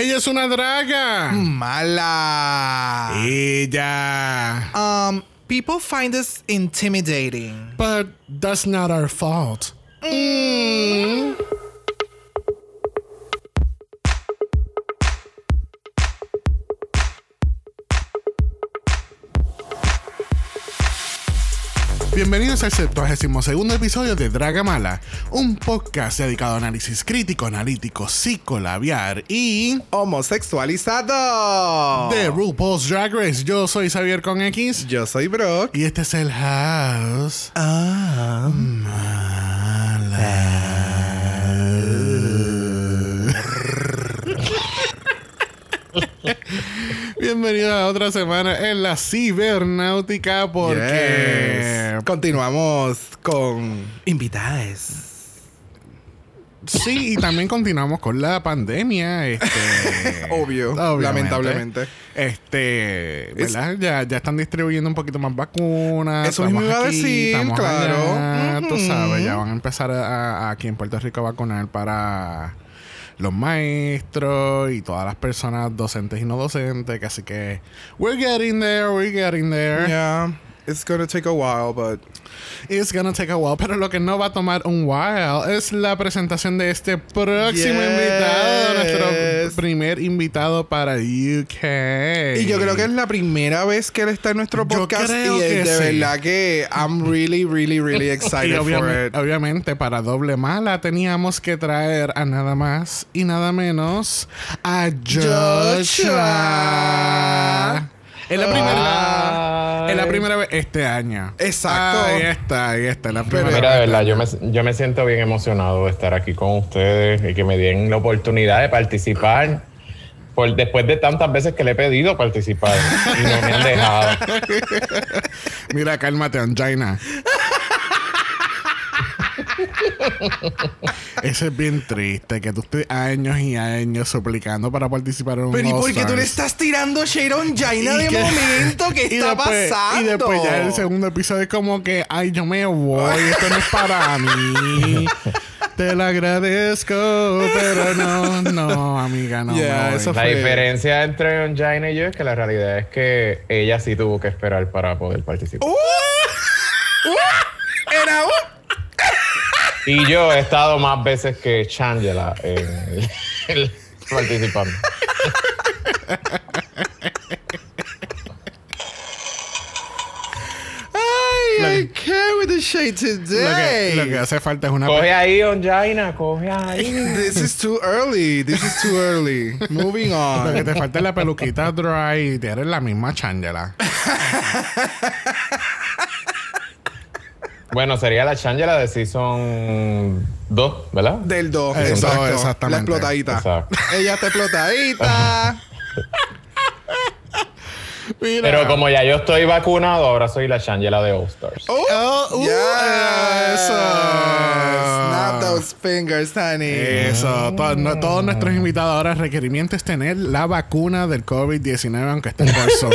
Ella es una draga. Mala. Ella. Um, people find us intimidating. But that's not our fault. Bienvenidos al 72 episodio de Draga Mala, un podcast dedicado a análisis crítico, analítico, psicolabiar y Homosexualizado. de RuPaul's Drag Race. Yo soy Xavier con X Yo soy Brock. y este es el House Ah. Bienvenidos a otra semana en la cibernáutica porque Yes. Continuamos con invitadas. sí y también continuamos con la pandemia este Obvio, obviamente. lamentablemente. este ¿verdad? ya, ya están distribuyendo un poquito más vacunas Eso mismo iba a decir, claro. allá, tú Ujú. sabes ya van a empezar a- a- aquí en Puerto Rico a vacunar para los maestros y todas las personas docentes y no docentes así que we're getting there we're getting there. Yeah, it's gonna take a while, but It's gonna take a while, pero lo que no va a tomar un while es la presentación de este próximo Yes. invitado, nuestro primer invitado para UK. Y yo creo que es la primera vez que él está en nuestro Yo podcast creo y que es de sí. verdad que I'm really, really, really excited for it. obviamente, para doble mala teníamos que traer a nada más y nada menos a Joshua. Es la primera, es la primera vez este año. Exacto. Ahí está, ahí está. La primera Mira, de vez verdad, este yo me, yo me siento bien emocionado de estar aquí con ustedes y que me den la oportunidad de participar. Por, después de tantas veces que le he pedido participar y no me han dejado. Mira, cálmate, Angina. Eso es bien triste, que tú estés años y años suplicando para participar en un Pero ¿y por qué tú le estás tirando shade on Jaina de que- momento? ¿Qué y está después- pasando? Y después ya el segundo episodio es como que, ay, yo me voy, esto no es para mí. Te lo agradezco, pero no, no, amiga, no. Yeah, eso La fue- diferencia entre Jaina y yo es que la realidad es que ella sí tuvo que esperar para poder participar. ¡Uh! ¡Uh! Era un... Y yo he estado más veces que Changela en, en- participando. Ay, I can't with the shade Lo today. que, lo que hace falta es una... Coge ahí, Jaina, coge ahí. This is too early. This is too early. Moving Lo que on. te falta es la peluquita dry y eres la misma changela. Bueno, sería la Changela de Season 2, ¿verdad? Del 2. Eso, Exacto. exactamente. La explotadita. Exacto. Ella está explotadita. Mira. Pero como ya yo estoy vacunado, ahora soy la Changela de All Stars. Oh, Oh, uh, yes. eso. Snap those fingers, honey. Eso, to- no- todos nuestros invitados ahora el requerimiento es tener la vacuna del COVID-19 aunque estén por Zoom.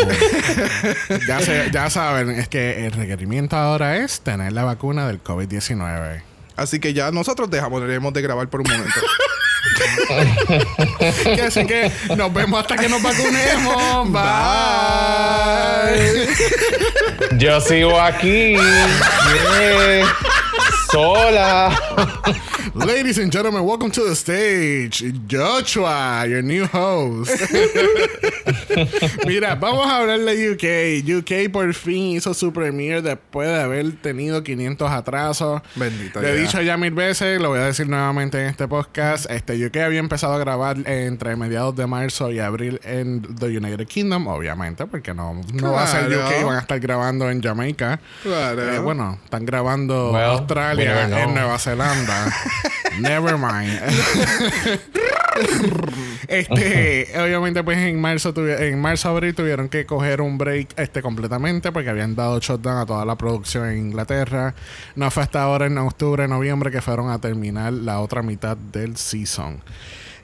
ya, se- ya saben, es que el requerimiento ahora es tener la vacuna del COVID-19. Así que ya nosotros dejamos, debemos de grabar por un momento. Que Así que nos vemos hasta que nos vacunemos. Bye. Yo sigo aquí. yeah, Sola. Ladies and gentlemen, welcome to the stage. Joshua, your new host. Mira, vamos a hablar de UK. UK por fin hizo su premiere después de haber tenido 500 atrasos. Bendito Lo he dicho ya mil veces, lo voy a decir nuevamente en este podcast. Este UK había empezado a grabar entre mediados de marzo y abril en The United Kingdom, obviamente, porque no, no va a ser Claro. UK, van a estar grabando en Jamaica. Claro. Eh, bueno, están grabando Well, Australia en Nueva Zelanda. Never mind. este, obviamente, pues en marzo, en marzo abril tuvieron que coger un break este completamente porque habían dado shutdown a toda la producción en Inglaterra. No fue hasta ahora en octubre, noviembre que fueron a terminar la otra mitad del season.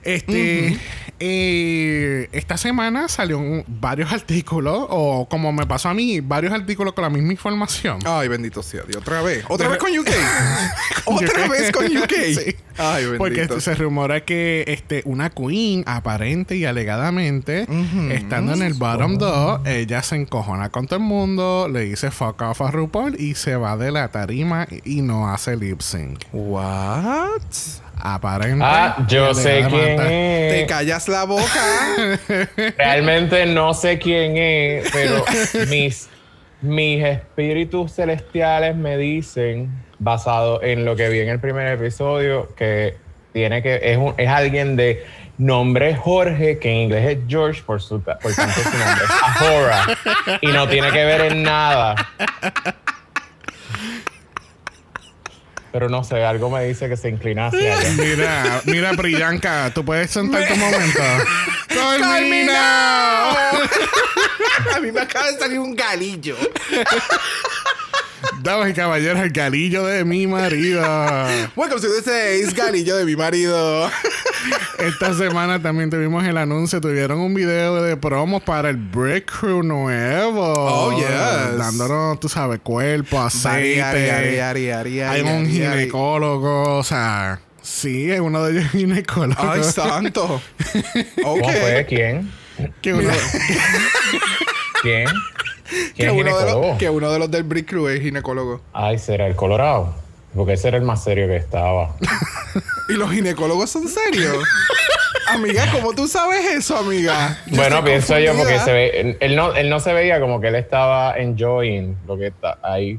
Este, eh, esta semana salió un- varios artículos, o como me pasó a mí, varios artículos con la misma información. Ay, bendito sea Dios. Otra vez. ¿Otra vez con UK? ¿Otra vez con UK? Sí. Ay, bendito. Porque este, se rumora que este, una queen, aparente y alegadamente, estando en el bottom 2, ella se encojona con todo el mundo, le dice fuck off a RuPaul y se va de la tarima y no hace lip sync. What? Aparente. Ah, yo sé quién alegadamente. Te es. callas la boca. Realmente no sé quién es, pero mis, mis espíritus celestiales me dicen, basado en lo que vi en el primer episodio, que tiene que es, un- es alguien de nombre Jorge, que en inglés es George, por, su, por tanto su nombre es Ahora, y no tiene que ver en nada. Pero no sé, algo me dice que se inclina hacia allá. Mira, mira, Priyanka, tú puedes sentarte un momento. ¡Carmina! A mí me acaba de salir un galillo. Damas y caballeros, el galillo de mi marido. Welcome to the seis, galillo de mi marido. Esta semana también tuvimos el anuncio, tuvieron un video de promos para el Break Crew nuevo. Oh, yes. Dándonos, tú sabes, cuerpo, aceite. Ari, ari, ari, ari, Hay un ginecólogo, o sea, sí, es uno de ellos ginecólogo. Ay, santo. ¿Cómo fue? Ok. ¿Quién? ¿Quién? Que ¿Quién es uno, de los, que uno de los del Brick Crew es ginecólogo. Ay, será el Colorado. Porque ese era el más serio que estaba. ¿Y los ginecólogos son serios? amiga, ¿cómo tú sabes eso, amiga? Yo bueno, pienso yo porque se ve, él, no, él no se veía como que él estaba enjoying lo que está ahí.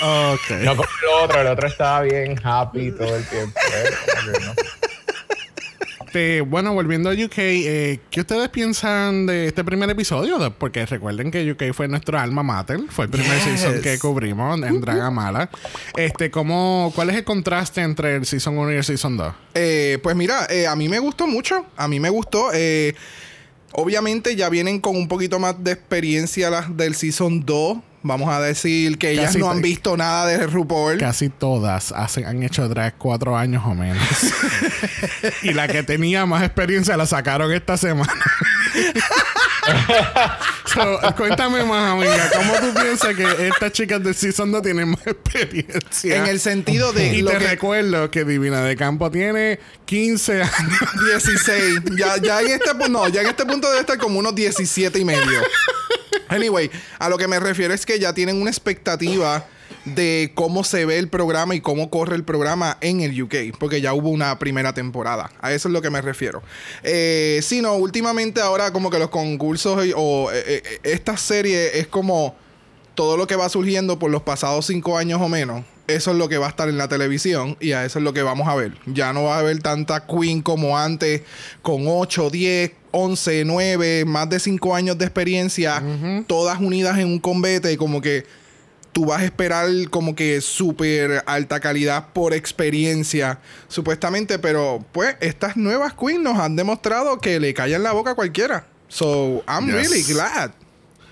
No como el otro, el otro estaba bien happy todo el tiempo. ¿eh? Este, bueno, volviendo a UK, eh, ¿qué ustedes piensan de este primer episodio? Porque recuerden que UK fue nuestro alma mater, fue el primer Yes. season que cubrimos en Dragamala. Este, ¿cómo, ¿Cuál es el contraste entre el season 1 y el season 2? Eh, pues mira, eh, a mí me gustó mucho. A mí me gustó. obviamente ya vienen con un poquito más de experiencia las del Season 2. Vamos a decir que ellas Casi no han visto nada de RuPaul. Casi todas hacen, han hecho drag cuatro años o menos. y la que tenía más experiencia la sacaron esta semana. So, cuéntame más, amiga. ¿Cómo tú piensas que estas chicas del Season 2 tienen más experiencia? En el sentido de Y lo te que recuerdo que Divina de Campo tiene 15 años. 16. Ya, ya en este punto, no, ya en este punto debe estar como unos 17 y medio. Anyway, a lo que me refiero es que ya tienen una expectativa de cómo se ve el programa y cómo corre el programa en el UK, porque ya hubo una primera temporada. A eso es lo que me refiero. Eh, sí, no, últimamente ahora como que los concursos o eh, eh, esta serie es como todo lo que va surgiendo por los pasados cinco años o menos, eso es lo que va a estar en la televisión y a eso es lo que vamos a ver. Ya no va a haber tanta Queen como antes, con 8, 10, 11, 9, más de 5 años de experiencia, todas unidas en un combate, como que tú vas a esperar como que súper alta calidad por experiencia, supuestamente, pero pues estas nuevas Queens nos han demostrado que le callan la boca a cualquiera. So, I'm Yes. really glad.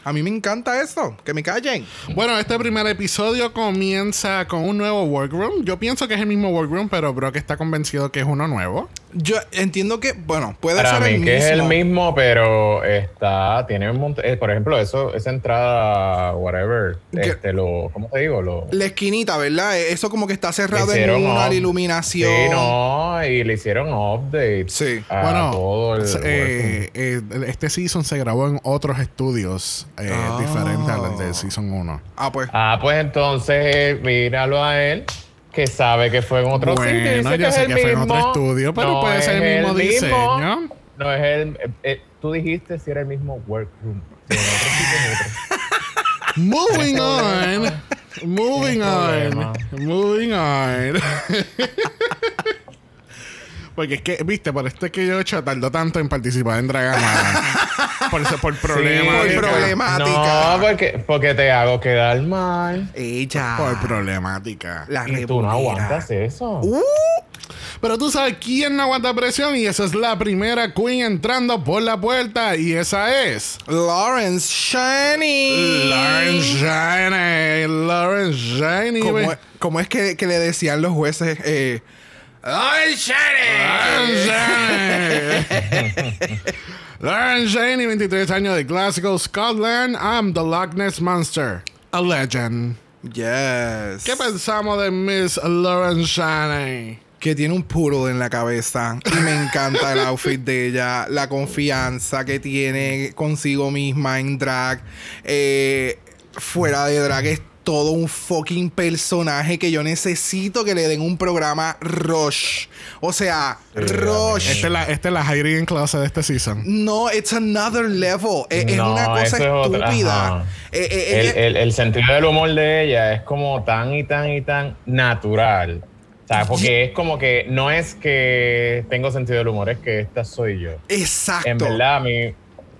A mí me encanta esto, que me callen. Bueno, este primer episodio comienza con un nuevo workroom. Yo pienso que es el mismo workroom, pero Brock está convencido que es uno nuevo. Yo entiendo que, bueno, puede Para ser mí el que mismo. es el mismo, pero está, tiene un montón, eh, por ejemplo, eso, esa entrada, whatever, ¿Qué? este, lo, ¿cómo te digo? Lo, La esquinita, ¿verdad? Eso como que está cerrado en una iluminación. Sí, no, y le hicieron updates Sí. a bueno, todo el eh, eh, este season se grabó en otros estudios eh, Ah. diferentes al del season 1. Ah, pues. Ah, pues entonces míralo a él, que sabe que fue en otro Bueno, sitio. dice yo que es sé el que fue en mismo. otro estudio, pero puede es ser el mismo diseño. No es el. eh, eh, tú dijiste si era el mismo workroom. Si en otro sitio es otro. Moving on. Moving on. Moving on. Porque es que, viste, por esto es que yo hecho tardó tanto en participar en Dragamala. por eso, por problemas. por problemática. No, porque, porque te hago quedar mal. Ella. Por problemática. La Y tú no aguantas eso. Uh, Pero tú sabes quién no aguanta presión y esa es la primera queen entrando por la puerta y esa es Lawrence Shiny. Lauren Shiny. Lauren Shiny. ¿Cómo, cómo es que, que le decían los jueces? Eh, ¡Ay, Lauren Shaney, 23 años de Glasgow, Scotland. I'm the Loch Ness Monster. A legend. Yes. ¿Qué pensamos de Miss Lauren Shaney? que tiene un puro en la cabeza y me encanta el outfit de ella, la confianza que tiene consigo misma en drag, eh, fuera de drag es todo un fucking personaje que yo necesito que le den un programa Rush. O sea, Rush. Esta es la, esta es la Hiding Clase de este season. No, it's another level. Es, una cosa es estúpida. Eh, eh, el, el- el sentido del humor de ella es como tan y tan y tan natural. O sea, porque es como que no es que tengo sentido del humor, es que esta soy yo. Exacto. En verdad, a mí,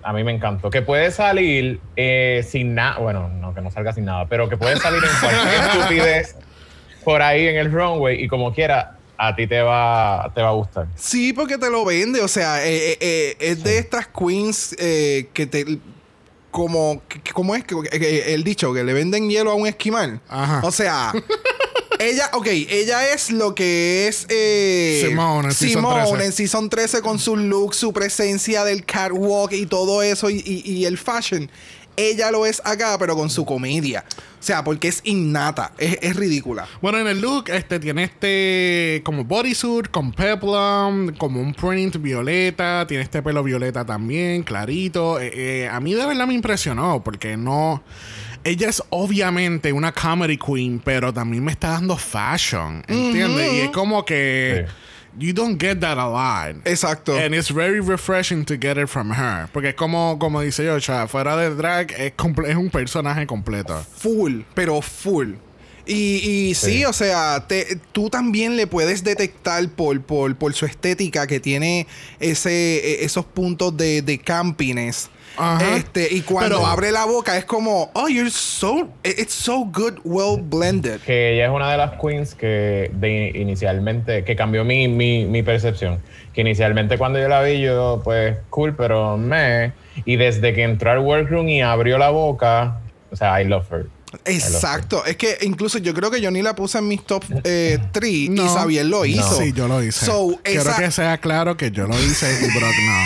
a mí me encantó. Que puede salir eh, sin nada, bueno, no que no salga sin nada, pero que puede salir en cualquier estupidez por ahí en el runway y como quiera, a ti te va, te va a gustar. Sí, porque te lo vende. O sea, eh, eh, eh, es de estas queens eh, que te. Como, ¿Cómo es el dicho? Que le venden hielo a un esquimal. Ajá. O sea, ella, ok, ella es lo que es. Eh, Simone en Season Simone 13. en Season 13 con su look, su presencia del catwalk y todo eso y, y- y el fashion. Ella lo es acá, pero con su comedia. O sea, porque es innata. Es, es ridícula. Bueno, en el look este tiene este como bodysuit con peplum, como un print violeta, tiene este pelo violeta también, clarito. Eh, eh, a mí de verdad me impresionó porque no... Ella es obviamente una comedy queen, pero también me está dando fashion, ¿entiendes? Y es como que... You don't get that a lot. Exacto. And it's very refreshing to get it from her. Porque es como, como dice yo, fuera de drag es, comple- es un personaje completo. Full, pero full. Y, y sí, Sí. o sea, te- tú también le puedes detectar por, por, por su estética que tiene ese, e- esos puntos de, de campiness. Ajá. Este, y cuando Pero- abre la boca es como, oh, you're so, it's so good, well blended. que ella es una de las queens que de inicialmente, que cambió mi, mi, mi percepción. Que inicialmente cuando yo la vi, yo, pues, cool, pero me. Y desde que entró al workroom y abrió la boca, o sea, I love her. Exacto. Es que incluso yo creo que yo ni la puse en mis top 3 y No. Xavier lo hizo. Sí, yo lo hice. So, Quiero esa- que sea claro que yo lo hice y Brock no.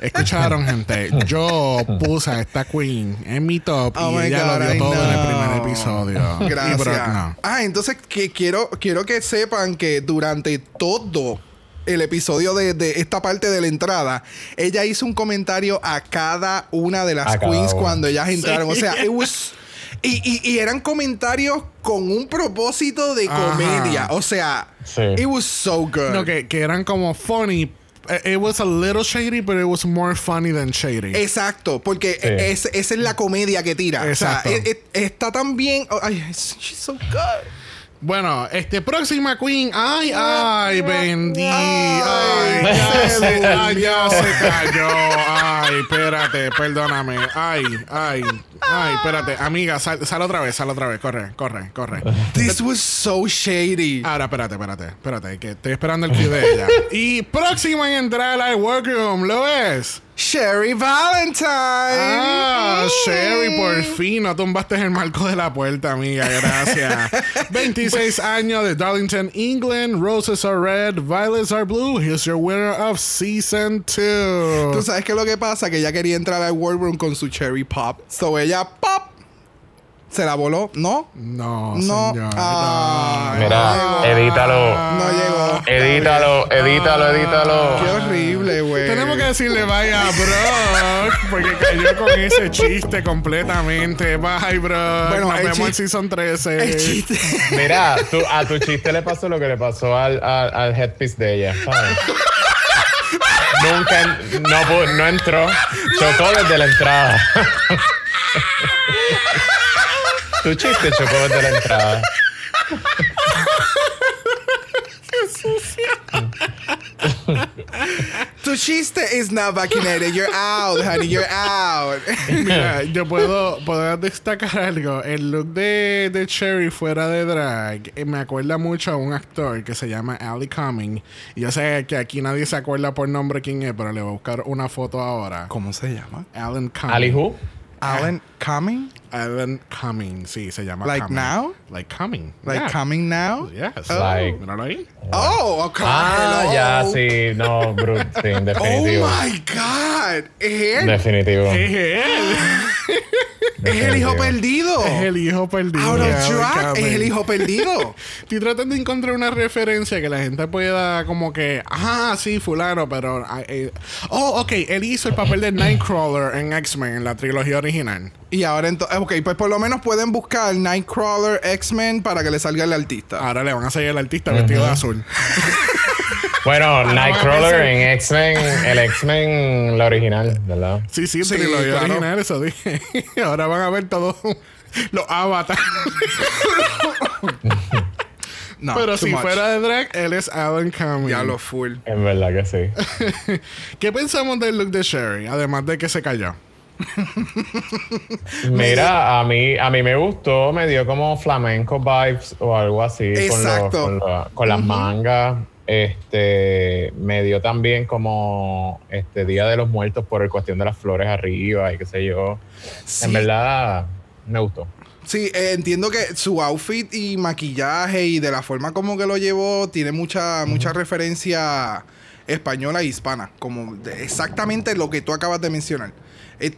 Escucharon, gente. Yo puse a esta queen en mi top Oh y ella God, lo I dio todo en el primer episodio. Gracias. Brock no. Ah, entonces que quiero, quiero que sepan que durante todo el episodio de, de esta parte de la entrada, ella hizo un comentario a cada una de las A queens cuando ellas entraron. O sea, it was- y, y- y eran comentarios con un propósito de Ajá. comedia. O sea, Sí. it was so good. No, que, que eran como funny. Eh, It was a little shady, but it was more funny than shady. Exacto, porque Sí. es- esa es la comedia que tira. Exacto. O sea, e- e- está tan bien. oh, ay, she's so good. Bueno, este próxima queen. Ay, ay, bendí. Ay, Ay, ya se ay, ya se cayó. Ay, espérate, perdóname. Ay, ay, ay, espérate. Amiga, sal, sal otra vez, sal otra vez. Corre, corre, corre. This was so shady. Ahora, espérate, espérate, espérate, que estoy esperando el cue de ella. y próxima en entrar al workroom, ¿lo ves? Sherry Valentine. Ah. Sherry, por fin no tumbaste el marco de la puerta, amiga. Gracias. 26 años de Darlington, England. Roses are red, violets are blue. Here's your winner of season 2. Tú sabes que lo que pasa que ella quería entrar al World con su Cherry Pop. So ella pop se la voló, ¿no? No, No. señor. Ah, no. Mira, llegó. edítalo. No llegó. Edítalo, edítalo, edítalo. Qué horrible, güey. Tenemos que decirle bye a Brock porque cayó con ese chiste completamente. Bye, Brock. Bueno, Nos el vemos en season 13. el chiste. Mira, tú- a tu chiste le pasó lo que le pasó al, al, al headpiece de ella, ¿sabes? Nunca, no, no entró, chocó desde la entrada. tu chiste chocó desde la entrada. tu chiste is not vaccinated. You're out, honey. You're out. Mira, yo puedo, puedo destacar algo. El look de, de Cherry fuera de drag eh, me acuerda mucho a un actor que se llama Ali Cumming. Y yo sé que aquí nadie se acuerda por nombre quién es, pero le voy a buscar una foto ahora. ¿Cómo se llama? Alan Cumming. Ali who? Alan Cumming. Ellen Cumming. Sí, se llama Like Cumming. now? Like Coming. Like Yeah. coming now. Yes. Like- Míralo ahí. Oh, okay. Ah, hello. ya, sí. No, Brut, sí, Oh definitivo. my God. Es él. Definitivo. Es él. Es el hijo perdido. Es el hijo perdido. Out of track. Es el hijo perdido. Estoy tratando de encontrar una referencia que la gente pueda como que, ah, sí, fulano, pero... eh, oh, ok, él hizo el papel de Nightcrawler en X-Men, en la trilogía original. Y ahora entonces, ok, pues por lo menos pueden buscar Nightcrawler X-Men para que le salga el artista. Ahora le van a seguir al artista vestido de azul. Bueno, Nightcrawler en X-Men, el X-Men, la original, ¿verdad? Sí, sí, Sí, claro. original, eso dije. Ahora van a ver todos los avatars. No, pero si much. fuera de drag, él es Alan Cumming. Ya lo full. En verdad que sí. ¿Qué pensamos del look de Sherry? Además de que se cayó. Mira, a mí, a mí me gustó, me dio como flamenco vibes o algo así. con Exacto. Con, la- con las mangas. Este, me dio también como este Día de los Muertos por el cuestión de las flores arriba y qué sé yo. Sí. En verdad, me gustó. Sí, eh, entiendo que su outfit y maquillaje y de la forma como que lo llevó tiene mucha, mucha referencia española e hispana. Como exactamente lo que tú acabas de mencionar.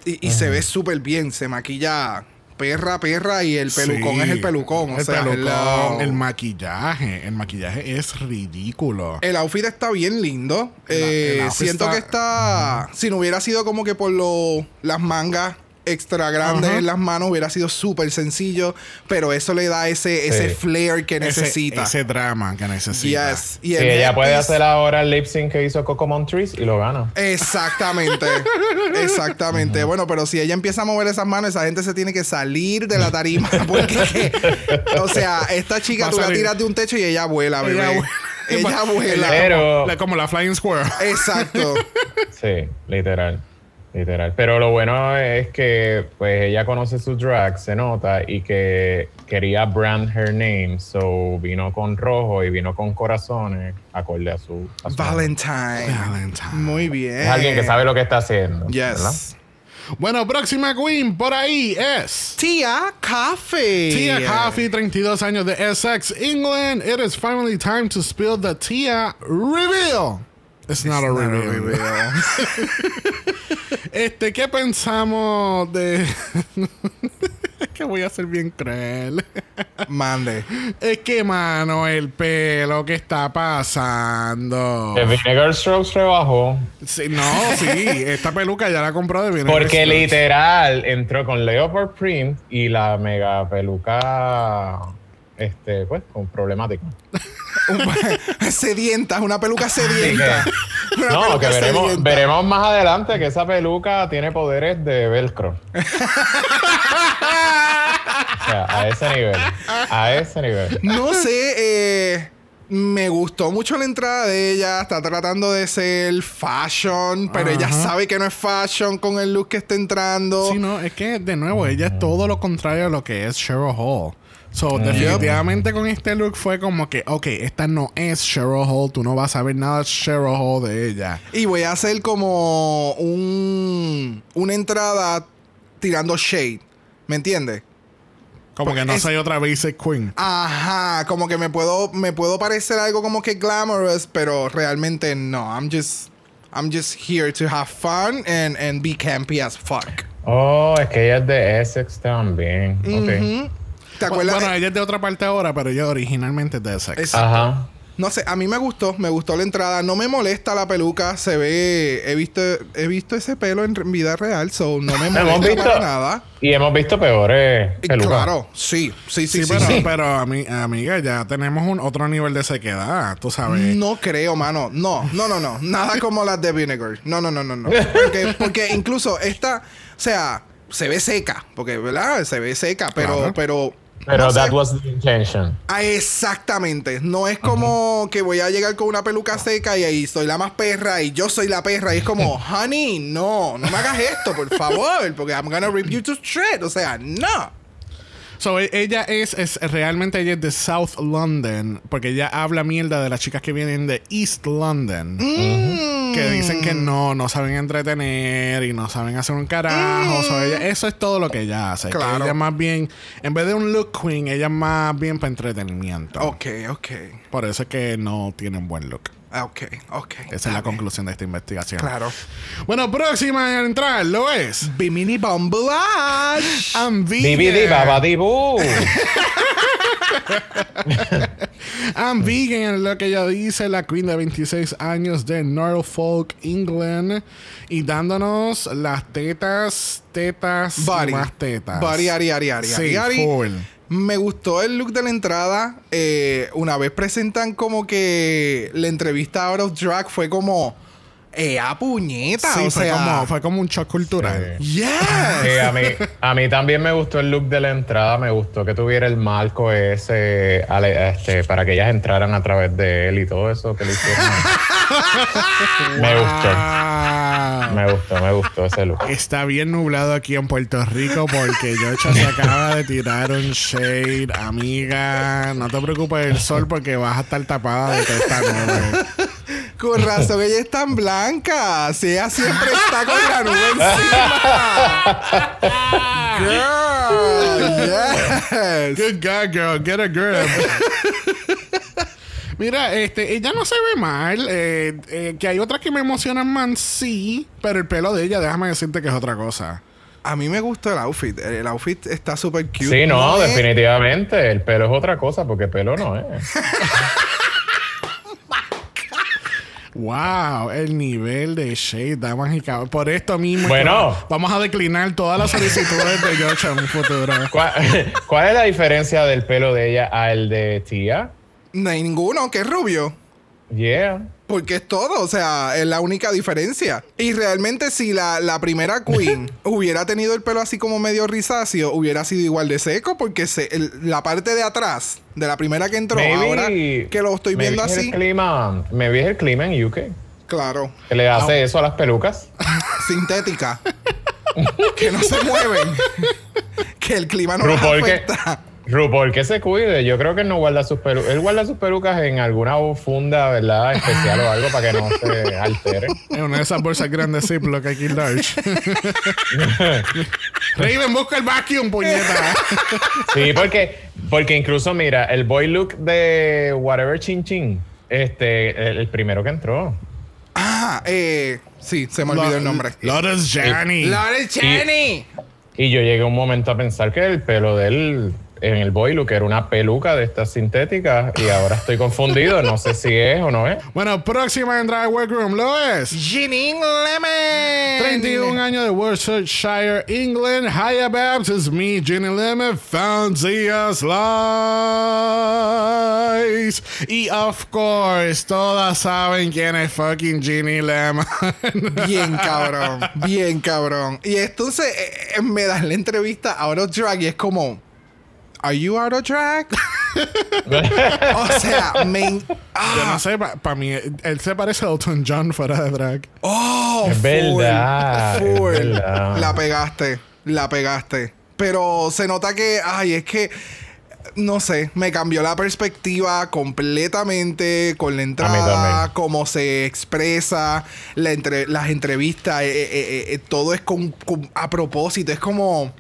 Y se ve súper bien. Se maquilla perra, perra y el pelucón Sí, es el pelucón. O el sea, pelucón, el maquillaje. El maquillaje es ridículo. El outfit está bien lindo. Eh, siento está- que está. Si no hubiera sido como que por lo, las mangas extra grandes Ajá. en las manos, hubiera sido súper sencillo. Pero eso le da ese, ese flair que Ese- necesita. Ese, drama que necesita. Yes. Y Sí, el ella puede hacer ahora el lip sync que hizo Coco Montrese y lo gana. Exactamente, exactamente. Bueno, pero si ella empieza a mover esas manos, esa gente se tiene que salir de la tarima. Porque, o sea, esta chica tú la tiras de un techo y ella vuela, bebé. Ella Ella, vuela. vuela. Pero- La- como la Flying Squirrel. Exacto. Sí, literal. Literal. Pero lo bueno es que pues ella conoce su drag, se nota, y que quería brand her name. So vino con rojo y vino con corazones acorde a su. a su nombre. Valentine. Valentine. Muy bien. Es alguien que sabe lo que está haciendo. ¿verdad? Yes. Bueno, próxima queen por ahí es... Tia Coffee. Tia Coffee, 32 años de Essex, England. It is finally time to spill the Tia reveal. It's, not, a, Not a reveal. reveal. Este, ¿qué pensamos de...? es que voy a ser bien cruel. Mande. es que, mano, el pelo que está pasando. The Vinegar Strokes rebajó. Sí, no, sí, esta peluca ya la compró de bien. Porque literal entró con Leopard Print y la mega peluca. Este, pues, con problemática. sedienta, una peluca sedienta. Una No, peluca que veremos, sedienta. veremos más adelante que esa peluca tiene poderes de velcro. o sea, a ese nivel. A ese nivel. No sé, eh, me gustó mucho la entrada de ella. Está tratando de ser fashion, pero ella sabe que no es fashion con el look que está entrando. Sí, no, es que de nuevo, ella es todo lo contrario a lo que es Cheryl Hall. So, definitivamente con este look fue como que, ok, esta no es Cheryl Hall, tú no vas a ver nada de Cheryl Hall de ella. Y voy a hacer como un, una entrada tirando shade. ¿Me entiendes? Como que no es- soy otra basic queen. Ajá, como que me puedo, me puedo parecer algo como que glamorous, pero realmente no. I'm just, I'm just here to have fun and, and be campy as fuck. Oh, es que ella es de Essex también. Ok. Ujú. ¿Te acuerdas? Bueno, ella es de otra parte ahora, pero ella originalmente es de Essex. Es- Ajá. No sé, a mí me gustó, me gustó la entrada. No me molesta la peluca, se ve, he visto, he visto ese pelo en vida real, so no me Hemos molesta visto- para nada. Y hemos visto peores pelucas. claro, sí, sí, sí, Sí, sí. pero, sí. pero ami- amiga, ya tenemos un otro nivel de sequedad, tú sabes. No creo, mano. No, no, no, no. Nada como las de Vinegar. No, no, no, no, no. Porque, porque incluso esta, o sea, se ve seca. Porque, ¿verdad? Se ve seca, pero, Claro. pero. Pero no sé. that was the intention. Ah, exactamente. No es como que voy a llegar con una peluca seca y ahí soy la más perra y yo soy la perra. Y es como, honey, no, no me hagas esto, por favor, porque I'm gonna rip you to shred. O sea, no. So, e- ella es, es realmente ella es de South London, porque ella habla mierda de las chicas que vienen de East London. Mm. que dicen que no, no saben entretener y no saben hacer un carajo. So, ella- eso es todo lo que ella hace. que Claro. ella más bien, en vez de un look queen, ella es más bien para entretenimiento. Ok, ok. Por eso es que no tienen buen look. Ah, Ok, ok. Esa es la conclusión de esta investigación. Claro. Bueno, próxima en entrar lo es. Bimini Bumblelash. I'm Dibidi vegan. babadibu. I'm vegan, es lo que ella dice, la queen de 26 años de Norfolk, England. Y dándonos las tetas, tetas, y más tetas. Bari, Ari, Ari, Ari. Sí, Ari, Ari. full. Me gustó el look de la entrada. Eh, una vez presentan como que la entrevista Out of Drag fue como... Eh, a puñeta. Sí, o fue, sea... como, fue como un shock cultural. Yes. Sí, a, mí, a mí también me gustó el look de la entrada. Me gustó que tuviera el marco ese este, para que ellas entraran a través de él y todo eso que le hicieron. me gustó. Me gustó, me gustó ese look. Está bien nublado aquí en Puerto Rico porque Yocha se acaba de tirar un shade. Amiga, no te preocupes del sol porque vas a estar tapada de toda esta nube. Con razón, ella es tan blanca. Si ella siempre está con la nube encima. Girl, yes. Good God, girl. Get a grip. Mira, este, ella no se ve mal. eh, eh, que hay otras que me emocionan más, sí. Pero el pelo de ella, déjame decirte que es otra cosa. A mí me gustó el outfit. El outfit está súper cute. Sí, no, definitivamente. El pelo es otra cosa porque pelo no es. Wow, el nivel de shade, damas y caballeros. Por esto mismo, Bueno. vamos a declinar todas las solicitudes de Yocha en un futuro. ¿Cuál, cuál es la diferencia del pelo de ella al de Tía? No hay ninguno que es rubio. Yeah. Porque es todo, o sea, es la única diferencia. Y realmente si la, la primera queen hubiera tenido el pelo así como medio rizáceo, hubiera sido igual de seco porque se, el- la parte de atrás de la primera que entró, Maybe- ahora que lo estoy viendo así, El clima, me vi el clima en UK. claro, Que le hace eso a las pelucas. sintética. que no se mueven. que el clima no RuPaul que, afecta. RuPaul que se cuide. Yo creo que él no guarda sus pelucas. Él guarda sus pelucas en alguna funda, ¿verdad? Especial o algo para que no se altere. En una de esas bolsas grandes Ziploc aquí large. Raven, busca el vacuum, puñeta. Sí, porque, porque incluso, mira, el boy look de Whatever Chin Chin, este, el, el primero que entró. Ah, eh, sí, se me olvidó el nombre. Lotus Johnny. Lawrence Chaney. Y yo llegué un momento a pensar que el pelo de él en el boy look era una peluca de estas sintéticas y ahora estoy confundido. No sé si es o no es. Bueno, próxima entrada al workroom lo es. Janine Lemon. 31 años de Worcestershire, England. Hiya, Babs. It's me, Jenny Lemon. Fancy as lies. Y of course, todas saben quién es fucking Ginny Lemon. Bien cabrón, bien cabrón. Y entonces eh, eh, me das la entrevista a of Drag y es como, ¿Are you out of drag? o sea, me. Yo ah, no sé, para mí, él se parece a Elton John fuera de drag. oh, Es full, verdad, es full. verdad. La pegaste, la pegaste. Pero se nota que, ay, es que. No sé, me cambió la perspectiva completamente con la entrada, cómo se expresa, la entre- las entrevistas, eh, eh, eh, eh, todo es con- con- a propósito, es como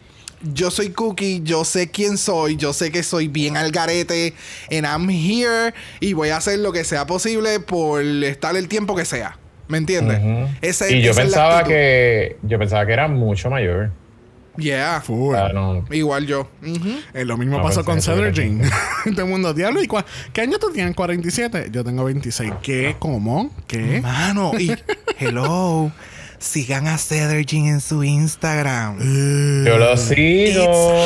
yo soy Cookie, yo sé quién soy, yo sé que soy bien al garete, and I'm here y voy a hacer lo que sea posible por estar el tiempo que sea. ¿Me entiendes? Y yo esa pensaba que yo pensaba que era mucho mayor. Yeah. Full. Ah, no. Igual yo. Eh, lo mismo No, pasó con tuviera Jean. Todo el mundo, diablo. ¿y cua- ¿Qué año tú tienes? ¿47? Yo tengo 26. ¿Qué? ¿Cómo? ¿Qué? Mano, y hello. Sigan a Cedar Jean en su Instagram. Yo lo sigo.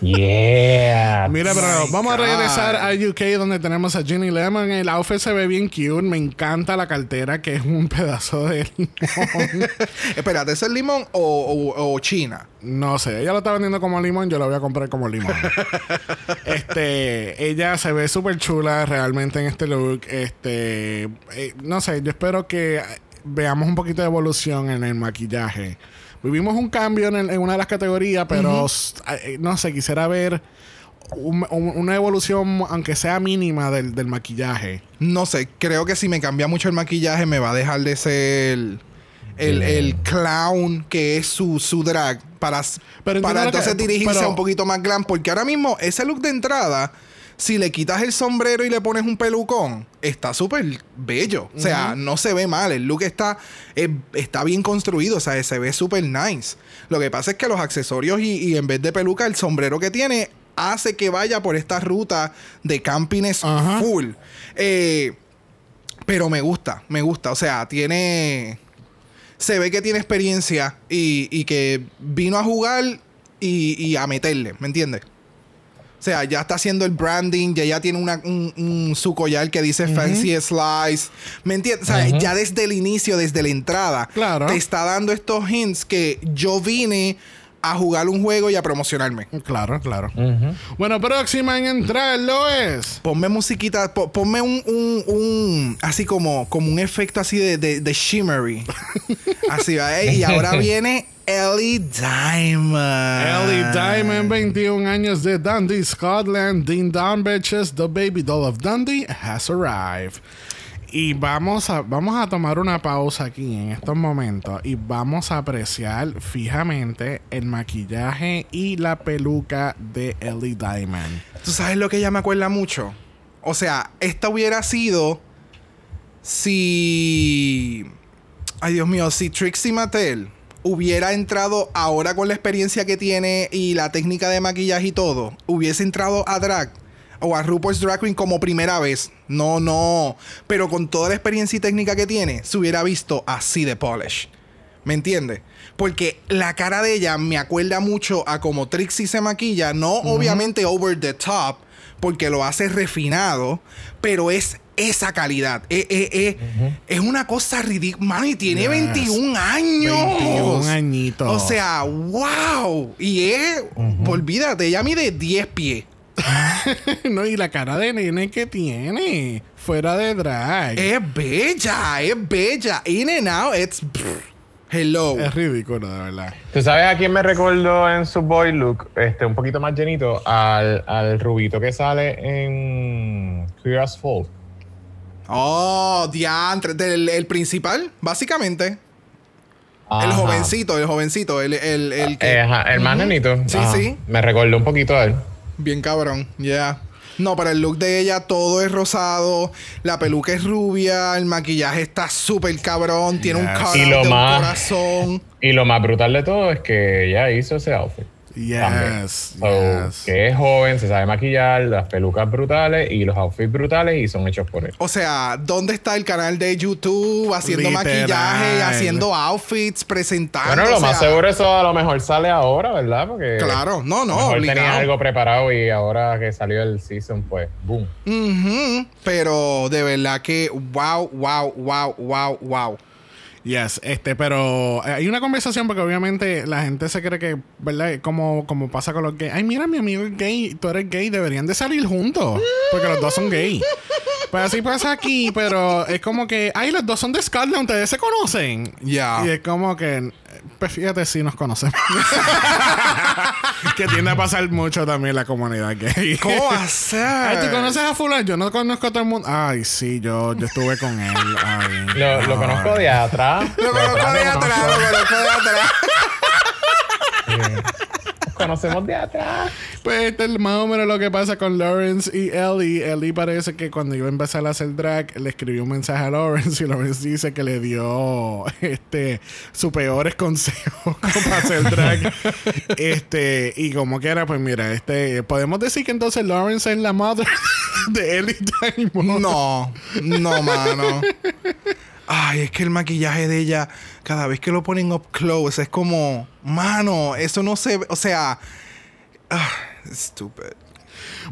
Yeah. Mira, pero vamos God. a regresar a UK donde tenemos a Ginny Lemon. El outfit se ve bien cute. Me encanta la cartera que es un pedazo de limón. Espérate, ¿eso es limón o, o- o China? No sé, ella lo está vendiendo como limón, yo lo voy a comprar como limón. este, ella se ve súper chula realmente en este look. Este, eh, no sé, yo espero que veamos un poquito de evolución en el maquillaje. Vivimos un cambio en, el- en una de las categorías, pero eh, no sé, quisiera ver un- un- una evolución, aunque sea mínima, del, del maquillaje. No sé, creo que si me cambia mucho el maquillaje me va a dejar de ser el, el, clown que es su, su drag para, Pero para que- entonces dirigirse pero- a un poquito más glam. Porque ahora mismo ese look de entrada, si le quitas el sombrero y le pones un pelucón, está súper bello. O sea, no se ve mal. El look está, eh, está bien construido. O sea, se ve súper nice. Lo que pasa es que los accesorios y, y en vez de peluca, el sombrero que tiene hace que vaya por esta ruta de campines Ajá. full. Eh, pero me gusta, me gusta. O sea, tiene. Se ve que tiene experiencia y, y que vino a jugar y, y a meterle, ¿me entiendes? O sea, ya está haciendo el branding, ya, ya tiene una, un, un- su collar que dice Fancy Slice. ¿Me entiendes? O sea, ya desde el inicio, desde la entrada, Claro. te está dando estos hints que yo vine a jugar un juego y a promocionarme. Claro, claro. Bueno, próxima en entrar lo es. Ponme musiquita, po- ponme un, un, un- así como, como un efecto así de, de, de shimmery. así va, ¿eh? Y ahora viene Ellie Diamond. Ellie Diamond, 21 años de Dundee, Scotland. Dean Down Bitches, the baby doll of Dundee, has arrived. Y vamos a, vamos a tomar una pausa aquí en estos momentos y vamos a apreciar fijamente el maquillaje y la peluca de Ellie Diamond. ¿Tú sabes lo que ella me acuerda mucho? O sea, esta hubiera sido si... Ay, Dios mío, si Trixie Mattel hubiera entrado ahora con la experiencia que tiene y la técnica de maquillaje y todo, hubiese entrado a drag o a RuPaul's Drag Queen como primera vez. No, no. Pero con toda la experiencia y técnica que tiene, se hubiera visto así de polish. ¿Me entiendes? Porque la cara de ella me acuerda mucho a como Trixie se maquilla, no obviamente over the top, porque lo hace refinado, pero es esa calidad. Eh, eh, eh, Es una cosa ridícula. Y tiene Yes. 21 años. 21 añitos. O sea, wow. Y es, olvídate, ella mide 10 pies. no, y la cara de nene que tiene fuera de drag. Es bella, es bella. In and out, it's... hello. Es ridículo, de verdad. ¿Tú sabes a quién me recordó en su boy look? Este, un poquito más llenito, al, al rubito que sale en Queer as Folk. Oh, diantre. Del, el principal, básicamente. El jovencito, el jovencito, el, el, el que... Eh, ajá, el más nenito. Sí, Ajá. sí. Me recordó un poquito a él. Bien cabrón, ya. No, pero el look de ella todo es rosado, la peluca es rubia, el maquillaje está súper cabrón, tiene un Yes. Y lo de un corazón. Y lo más brutal de todo es que ella hizo ese outfit. Yes, So. Que es joven, se sabe maquillar, las pelucas brutales y los outfits brutales y son hechos por él. O sea, ¿dónde está el canal de YouTube haciendo Literal. maquillaje, haciendo outfits, presentando? Bueno, lo o más seguro eso a lo mejor sale ahora, ¿verdad? Porque Claro, no, no, mejor tenía algo preparado y ahora que salió el season, pues, boom. Ujú, Pero de verdad que wow, wow, wow, wow, wow. Yes, este, pero eh, hay una conversación porque obviamente la gente se cree que, ¿verdad? Como, como pasa con los gays. Ay, mira, mi amigo es gay, tú eres gay, deberían de salir juntos. Porque los dos son gay. Pues así pasa aquí, pero es como que, ay, los dos son de Scotland, ustedes se conocen. Ya. Y es como que, pues fíjate si nos conocemos. que tiende a pasar mucho también la comunidad gay. ¿Cómo? Ay, ¿tú conoces a fulano? Yo no conozco a todo el mundo. Ay, sí, yo, yo estuve con él. Ay, Lo, lo conozco de atrás. Lo conozco de atrás, lo conozco de atrás. Conocemos de atrás. Pues este es más o menos lo que pasa con Lawrence y Ellie. Ellie parece que cuando iba a empezar a hacer drag, le escribió un mensaje a Lawrence y Lawrence dice que le dio este sus peores consejos para hacer drag. este, y como que era, pues mira, este, podemos decir que entonces Lawrence es la madre de Ellie Diamond. No, no, mano. Ay, es que el maquillaje de ella, cada vez que lo ponen up close, es como, mano, eso no se ve, o sea, ah, stupid.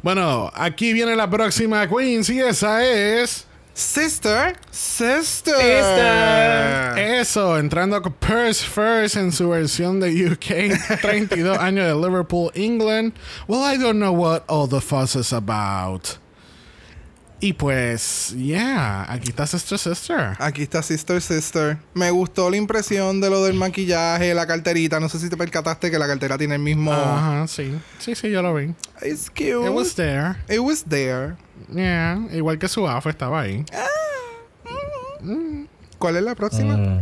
Bueno, aquí viene la próxima Queen, y esa es. Sister, sister. Sister. Eso, entrando con Purse First en su versión de UK, 32 años de Liverpool, England. Well, I don't know what all the fuss is about. Y pues, yeah, aquí está Sister Sister. Aquí está Sister Sister. Me gustó la impresión de lo del maquillaje, la carterita. No sé si te percataste que la cartera tiene el mismo. Ajá, sí. Sí, sí, yo lo vi. It's cute. It was there. It was there. Yeah, igual que su outfit estaba ahí. ¿Cuál es la próxima? Mm.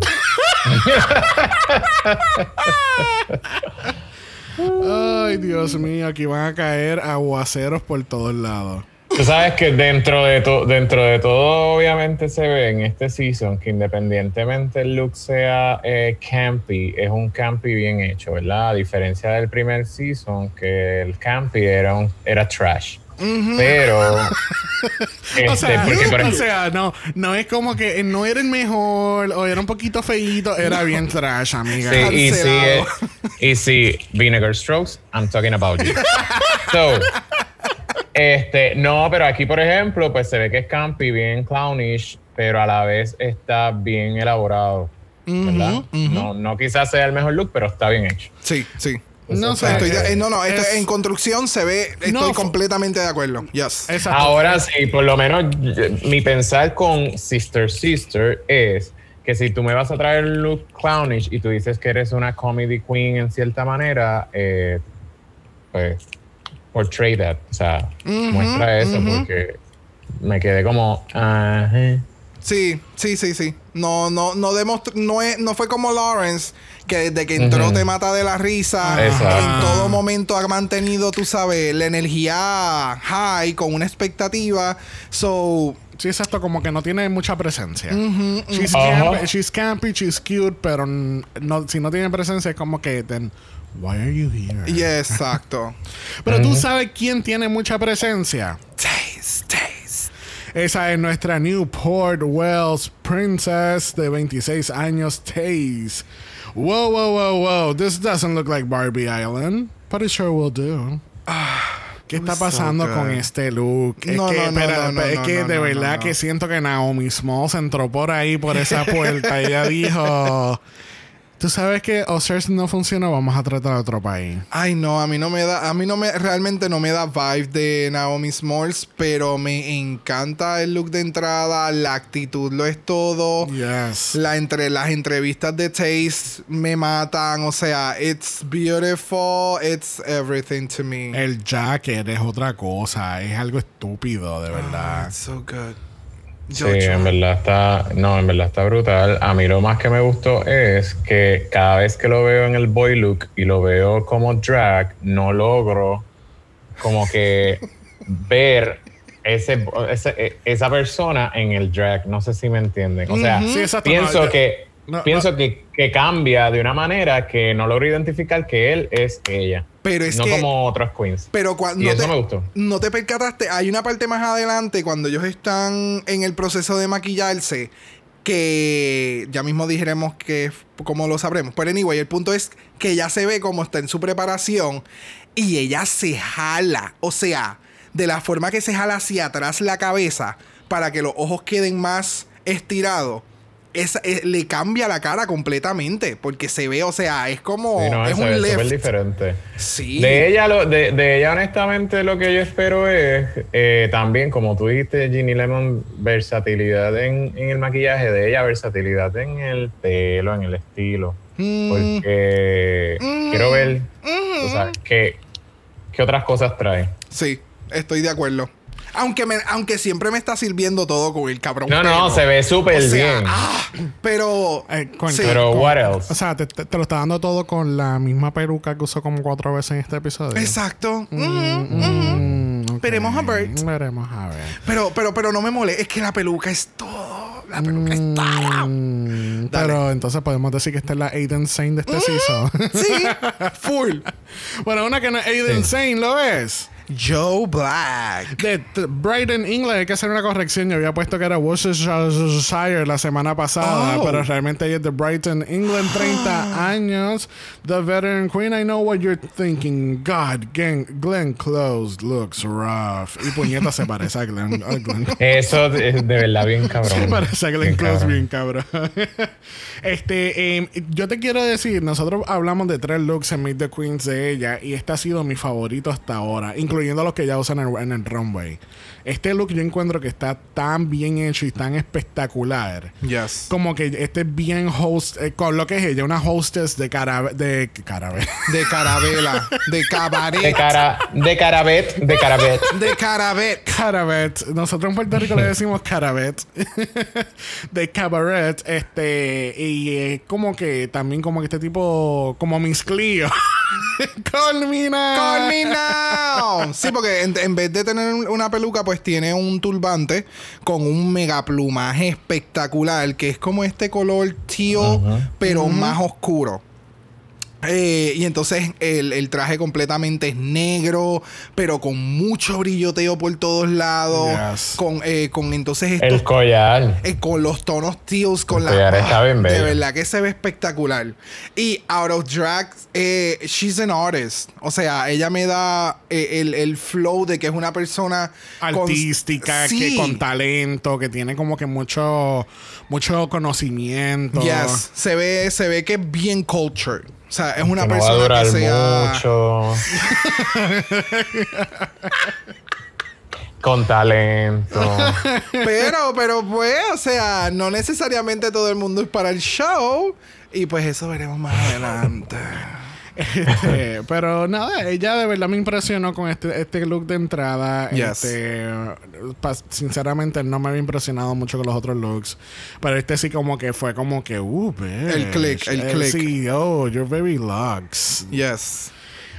Ay, Dios mío, aquí van a caer aguaceros por todos lados. Tú sabes que dentro de, to- dentro de todo, obviamente se ve en este season que independientemente el look sea eh, campy, es un campy bien hecho, ¿verdad? A diferencia del primer season, que el campy era, un, era trash. Pero. este, O sea, porque, por o ejemplo, sea, no, no es como que no era el mejor o era un poquito feíto, era bien trash, amiga. Sí, y sí, Cancelado. eh, y Vinegar Strokes, I'm talking about you. So, este, no, pero aquí, por ejemplo, pues se ve que es campy, bien clownish, pero a la vez está bien elaborado. ¿Verdad? no, no quizás sea el mejor look, pero está bien hecho. Sí, sí. No sé. Estoy eh, no, no, esto- Es- en construcción se ve, estoy No, completamente de acuerdo. Yes. Ahora sí, por lo menos mi pensar con Sister Sister es que si tú me vas a traer un look clownish y tú dices que eres una comedy queen en cierta manera, eh, pues portray that, o sea, muestra eso porque me quedé como, ajá. Sí, sí, sí, sí. No, no, no demostró, no, es, no fue como Lawrence, que desde que entró te mata de la risa. Exacto. En todo momento ha mantenido, tú sabes, la energía high con una expectativa. So, Sí, exacto, como que no tiene mucha presencia. she's, Ajá. campy, she's campy, she's cute, pero no, si no tiene presencia es como que, then, why are you here? yeah, exacto. Pero tú sabes quién tiene mucha presencia. taste, taste. Esa es nuestra Newport Wells Princess de 26 años, Taze. Whoa, whoa, whoa, whoa. This doesn't look like Barbie Island, but it sure will do. ¿Qué está was so pasando con este look? Es No, que, no, espera, no, no, es no, que no, de no, verdad no, que siento que Naomi Smalls entró por ahí, por esa puerta. y ella dijo: Tú sabes que Osiris no funciona, vamos a tratar a otro país. Ay, no, a mí no me da, a mí no me, realmente no me da vibe de Naomi Smalls, pero me encanta el look de entrada, la actitud lo es todo. Yes. La entre, las entrevistas de Taste me matan, o sea, it's beautiful, it's everything to me. El jacket es otra cosa, es algo estúpido, de verdad. It's so good. Sí, en verdad está, no, en verdad está brutal. A mí lo más que me gustó es que cada vez que lo veo en el boy look y lo veo como drag, no logro como que ver ese, ese- esa persona en el drag. No sé si me entienden. O sea, Sí, pienso no, que no, pienso Que, que cambia de una manera que no logro identificar que él es ella. Pero es no que- como otras queens. Pero cuando no eso te, me gustó. no te percataste, hay una parte más adelante cuando ellos están en el proceso de maquillarse que ya mismo dijéramos que como lo sabremos. Pero anyway, el punto es que ella se ve como está en su preparación y ella se jala, o sea, de la forma que se jala hacia atrás la cabeza para que los ojos queden más estirados. Es, es- le cambia la cara completamente porque se ve, o sea, es como Sí, no, es un súper left. diferente. Sí. De ella, lo, de, de ella, honestamente, lo que yo espero es eh, también, como tú dijiste, Ginny Lemon, versatilidad en, en el maquillaje, de ella, versatilidad en el pelo, en el estilo. Mm. Porque quiero ver, o sea, qué, qué otras cosas trae. Sí, estoy de acuerdo. Aunque, me, aunque siempre me está sirviendo todo con el cabrón. No, no, se ve súper O sea, bien. ah, pero. Eh, con- sí. Pero, con- what else? O sea, te, te- te lo está dando todo con la misma peluca que usó como cuatro veces en este episodio. Exacto. Ujú, ujú. Mm, ok. Veremos a Bert. Veremos a ver. Pero, pero, pero no me mole. Es que la peluca es todo. La peluca es todo. Mm, pero entonces podemos decir que esta es la Aiden Sane de este season. Sí, full. bueno, una que no es Aiden Sane, ¿lo es? Joe Black. De Brighton, England, hay que hacer una corrección. Yo había puesto que era Worcestershire la semana pasada, Oh. pero realmente ella es de Brighton, England, 30 años. The veteran queen, I know what you're thinking. God, Glenn, Glenn Close looks rough. Y puñeta se parece a Glenn. a Glenn Eso es de verdad bien cabrón. Se parece a Glenn Bien Close cabrón. bien cabrón. este, em, yo te quiero decir, nosotros hablamos de tres looks en Meet the Queens de ella y este ha sido mi favorito hasta ahora. Inclusive incluyendo los que ya usan en el, en el runway. Este look yo encuentro que está tan bien hecho y tan espectacular. Yes. Como que este es bien host, eh, con lo que es ella, una hostess de carabe, de carabe. De carabela. de cabaret. De cara, de carabet, de carabet. de carabet. Carabet. Nosotros en Puerto Rico le decimos carabet. de cabaret. Este. Y es como que también como que este tipo. Como Miss Cleo. Colmina. Call me now. Sí, porque en, en vez de tener un- una peluca, pues tiene un turbante con un mega plumaje espectacular, que es como este color tío, pero más oscuro. Eh, y entonces el, el traje completamente es negro, pero con mucho brilloteo por todos lados. Yes. Con, eh, con entonces El collar. eh, con los tonos teals, con El la. collar está bien de bello. verdad que se ve espectacular. Y Out of Drag, eh, she's an artist. O sea, ella me da eh, el, el flow de que es una persona con- artística, Sí. que con talento, que tiene como que mucho, mucho conocimiento. Yes, se ve, se ve que es bien cultured. O sea, es una que no va a persona durar que sea. mucho. Con talento. Pero, pero pues, o sea, no necesariamente todo el mundo es para el show. Y pues eso veremos más adelante. Este, pero nada, ella de verdad me impresionó con este, este look de entrada. Yes. Este, sinceramente no me había impresionado mucho con los otros looks. Pero este sí como que fue como que, uh, bitch. El click, el Eh, click. Sí, oh, you're very luxe. Yes.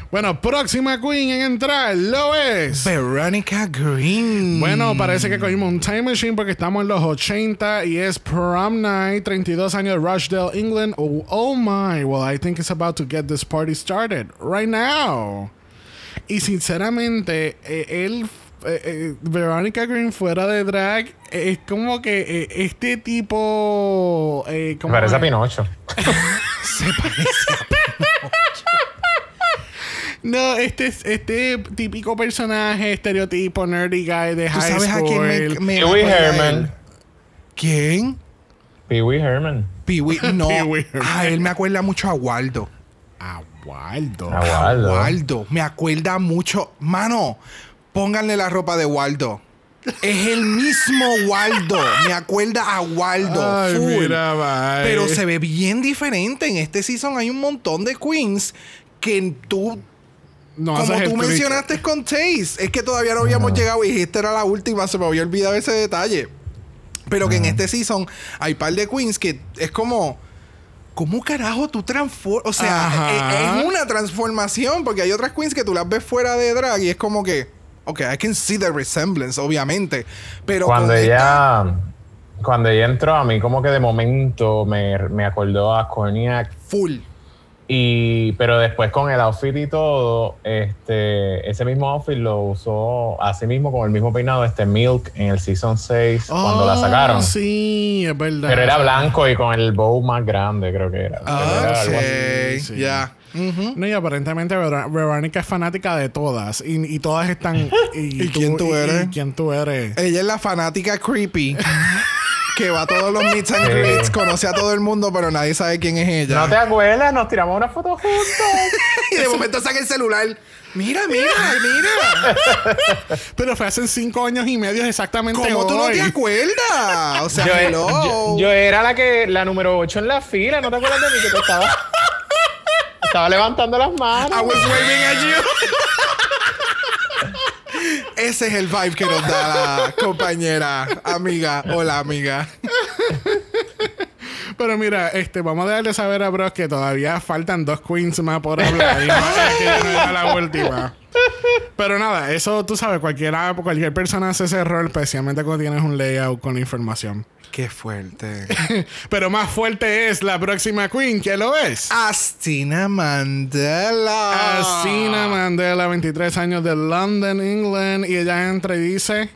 Bueno, próxima queen en entrar lo es. Veronica Green. Bueno, parece que cogimos un time machine porque estamos en los 80 y es prom night, 32 años de Rochdale, England. Oh, oh my, well, I think it's about to get this party started right now. Y sinceramente, eh, él, eh, eh, Veronica Green fuera de drag, eh, es como que eh, este tipo. Eh, ¿cómo Parece a es? Pinocho. No, este es este típico personaje, estereotipo, nerdy guy de ¿Tú high sabes a school. quién me, me Pee Wee? Herman. ¿Quién? Pee Wee Herman. Pee Wee. No. Pee Wee Herman. Ah, él me acuerda mucho a Waldo. A Waldo. A Waldo. Waldo. Me acuerda mucho. Mano, pónganle la ropa de Waldo. Es el mismo Waldo. Me acuerda a Waldo. Ay, full. mira, bye. Pero se ve bien diferente. En este season hay un montón de queens que tú No Como tú mencionaste con Chase, es que todavía no habíamos llegado y esta era la última, se me había olvidado ese detalle. Pero que en este season hay par de queens que es como. ¿Cómo carajo tú transformas? O sea, Ajá. es, es una transformación, porque hay otras queens que tú las ves fuera de drag y es como que. Ok, I can see the resemblance, obviamente. Pero Cuando esta- ella, cuando ella entró a mí, como que de momento me, me acordó a Corniak. Full. Y, pero después con el outfit y todo, este, ese mismo outfit lo usó así mismo con el mismo peinado, este Milk en el Season 6, cuando la Oh, sacaron. Sí, es verdad. Pero era blanco y con el bow más grande, creo que era. Ah, sí. Ya. No, y aparentemente Ver- Verónica es fanática de todas. Y, y todas están. ¿Y, ¿Y quién tú eres? y quién tú eres? Ella es la fanática creepy. que va a todos los meets and greets, conoce a todo el mundo, pero nadie sabe quién es ella. ¿No te acuerdas? Nos tiramos una foto juntos. y de momento saca el celular. Mira, mira, mira. Pero fue hace cinco años y medio exactamente ¿Cómo tú no hoy. te acuerdas? O sea, yo, hello. yo- yo era la que la número 8 en la fila, ¿no te acuerdas de mí que te estaba estaba levantando las manos? I was waving at you. Ese es el vibe que nos da la compañera, amiga. Hola, amiga. Pero mira, este, vamos a darle saber a Bros que todavía faltan dos queens más por hablar. y no, es que no la última. Pero nada, eso tú sabes, cualquiera, cualquier persona hace ese error, especialmente cuando tienes un layout con información. Qué fuerte. Pero más fuerte es la próxima queen, que lo es. Astina Mandela. Asina Mandela, 23 años de London, England. Y ella entra y dice: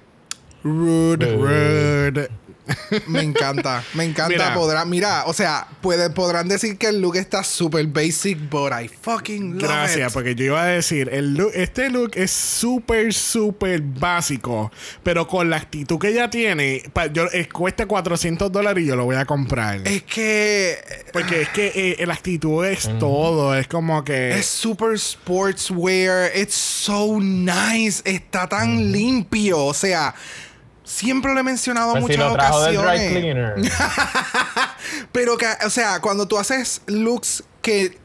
Rude. Rude. Me encanta, me encanta. Mira. Podrá, mira, o sea, puede, podrán decir que el look está super basic, but I fucking love Gracias, it. porque yo iba a decir, el look- este look es súper, súper básico, pero con la actitud que ella tiene, pa- yo, eh, cuesta 400 dólares y yo lo voy a comprar. Es que porque es que eh, la actitud es todo, es como que... es super sportswear. It's so nice. Está tan limpio. O sea, siempre lo he mencionado en Pues si muchas lo trajo del dry ocasiones. cleaner. Pero que, o sea, cuando tú haces looks que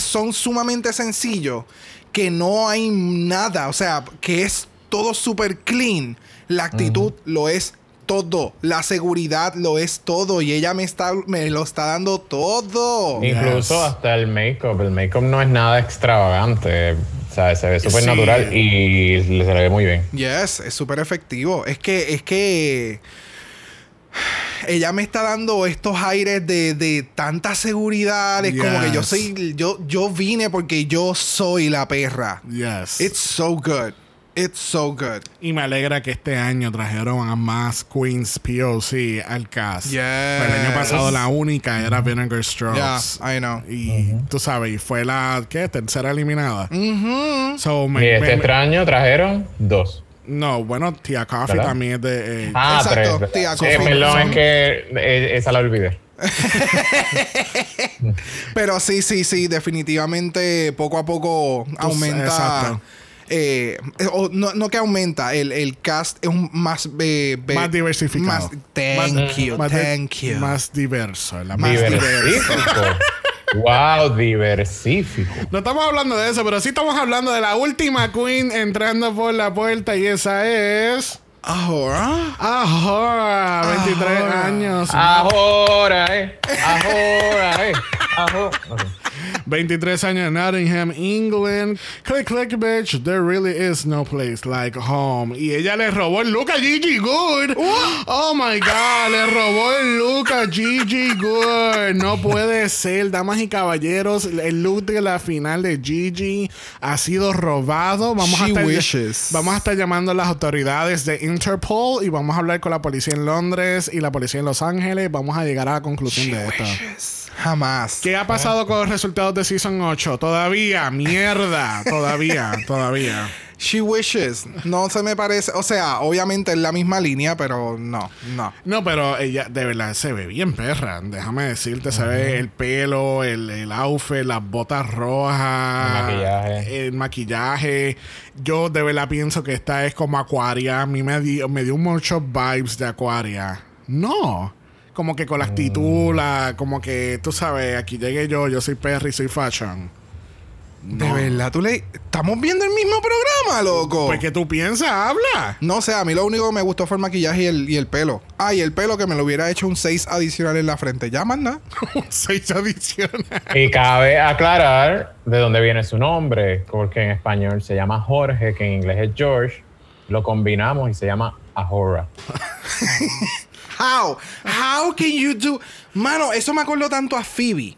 son sumamente sencillos, que no hay nada, o sea, que es todo super clean, la actitud lo es todo, la seguridad lo es todo y ella me está me lo está dando todo. Incluso Yes. hasta el make-up. El make-up no es nada extravagante. O sea, se ve súper Sí. natural y le- se le ve muy bien. Yes, es súper efectivo. Es que, es que ella me está dando estos aires de, de tanta seguridad. Es como que yo soy, yo, yo vine porque yo soy la perra. Yes. It's so good. It's so good. Y me alegra que este año trajeron a más Queens POC al cast. Yes. Pues el año pasado la única era Vinegar Strokes. Yeah, I know. Y tú sabes, y fue la ¿qué? tercera eliminada. So, me- Y este me- extraño trajeron dos. no, bueno, Tia Coffee ¿Verdad? también es de. eh, Ah, Exacto, tres. tía, Sí, confirmo. perdón, es que eh, esa la olvidé. Pero sí, sí, sí, definitivamente poco a poco aumenta. exacto. Eh, o no, no que aumenta, el, el cast es un más... eh, be- Más diversificado. más- thank Más- you, más de- thank you. Más diverso. la Más Diversifico. wow, diversifico. No estamos hablando de eso, pero sí estamos hablando de la última queen entrando por la puerta y esa es. Ahora. Ahora, 23 Ahora. años. Ahora, eh. Ahora, eh. Ahora. 23 años en Nottingham, England. Click, click, bitch. There really is no place like home. Y ella le robó el look a Gigi Good. Oh my God, le robó el look a Gigi Good. No puede ser, damas y caballeros. El look de la final de Gigi ha sido robado. Vamos, a estar, wishes. vamos a estar llamando a las autoridades de Interpol y vamos a hablar con la policía en Londres y la policía en Los Ángeles. Vamos a llegar a la conclusión de esto. Jamás. ¿Qué ha pasado con los resultados de Season 8? Todavía, mierda. Todavía, todavía. She wishes. No se me parece. O sea, obviamente es la misma línea, pero no, no. No, pero ella de verdad se ve bien perra. Déjame decirte, se ve el pelo, el, el outfit, las botas rojas, El maquillaje. el maquillaje. Yo de verdad pienso que esta es como Aquaria. A mí me dio, me dio muchos vibes de Aquaria. No. Como que con la actitud, la, como que tú sabes, aquí llegué yo, yo soy Perry, soy fashion. De verdad, tú le. Estamos viendo el mismo programa, loco. Pues que tú piensas, habla. No sé, a mí lo único que me gustó fue el maquillaje y el, y el pelo. Ah, y el pelo que me lo hubiera hecho un 6 adicional en la frente. Ya más nada. Seis adicionales. Y cabe aclarar de dónde viene su nombre, porque en español se llama Jorge, que en inglés es George. Lo combinamos y se llama Ahora. How? How can you do? Mano, eso me acuerdo tanto a Phoebe.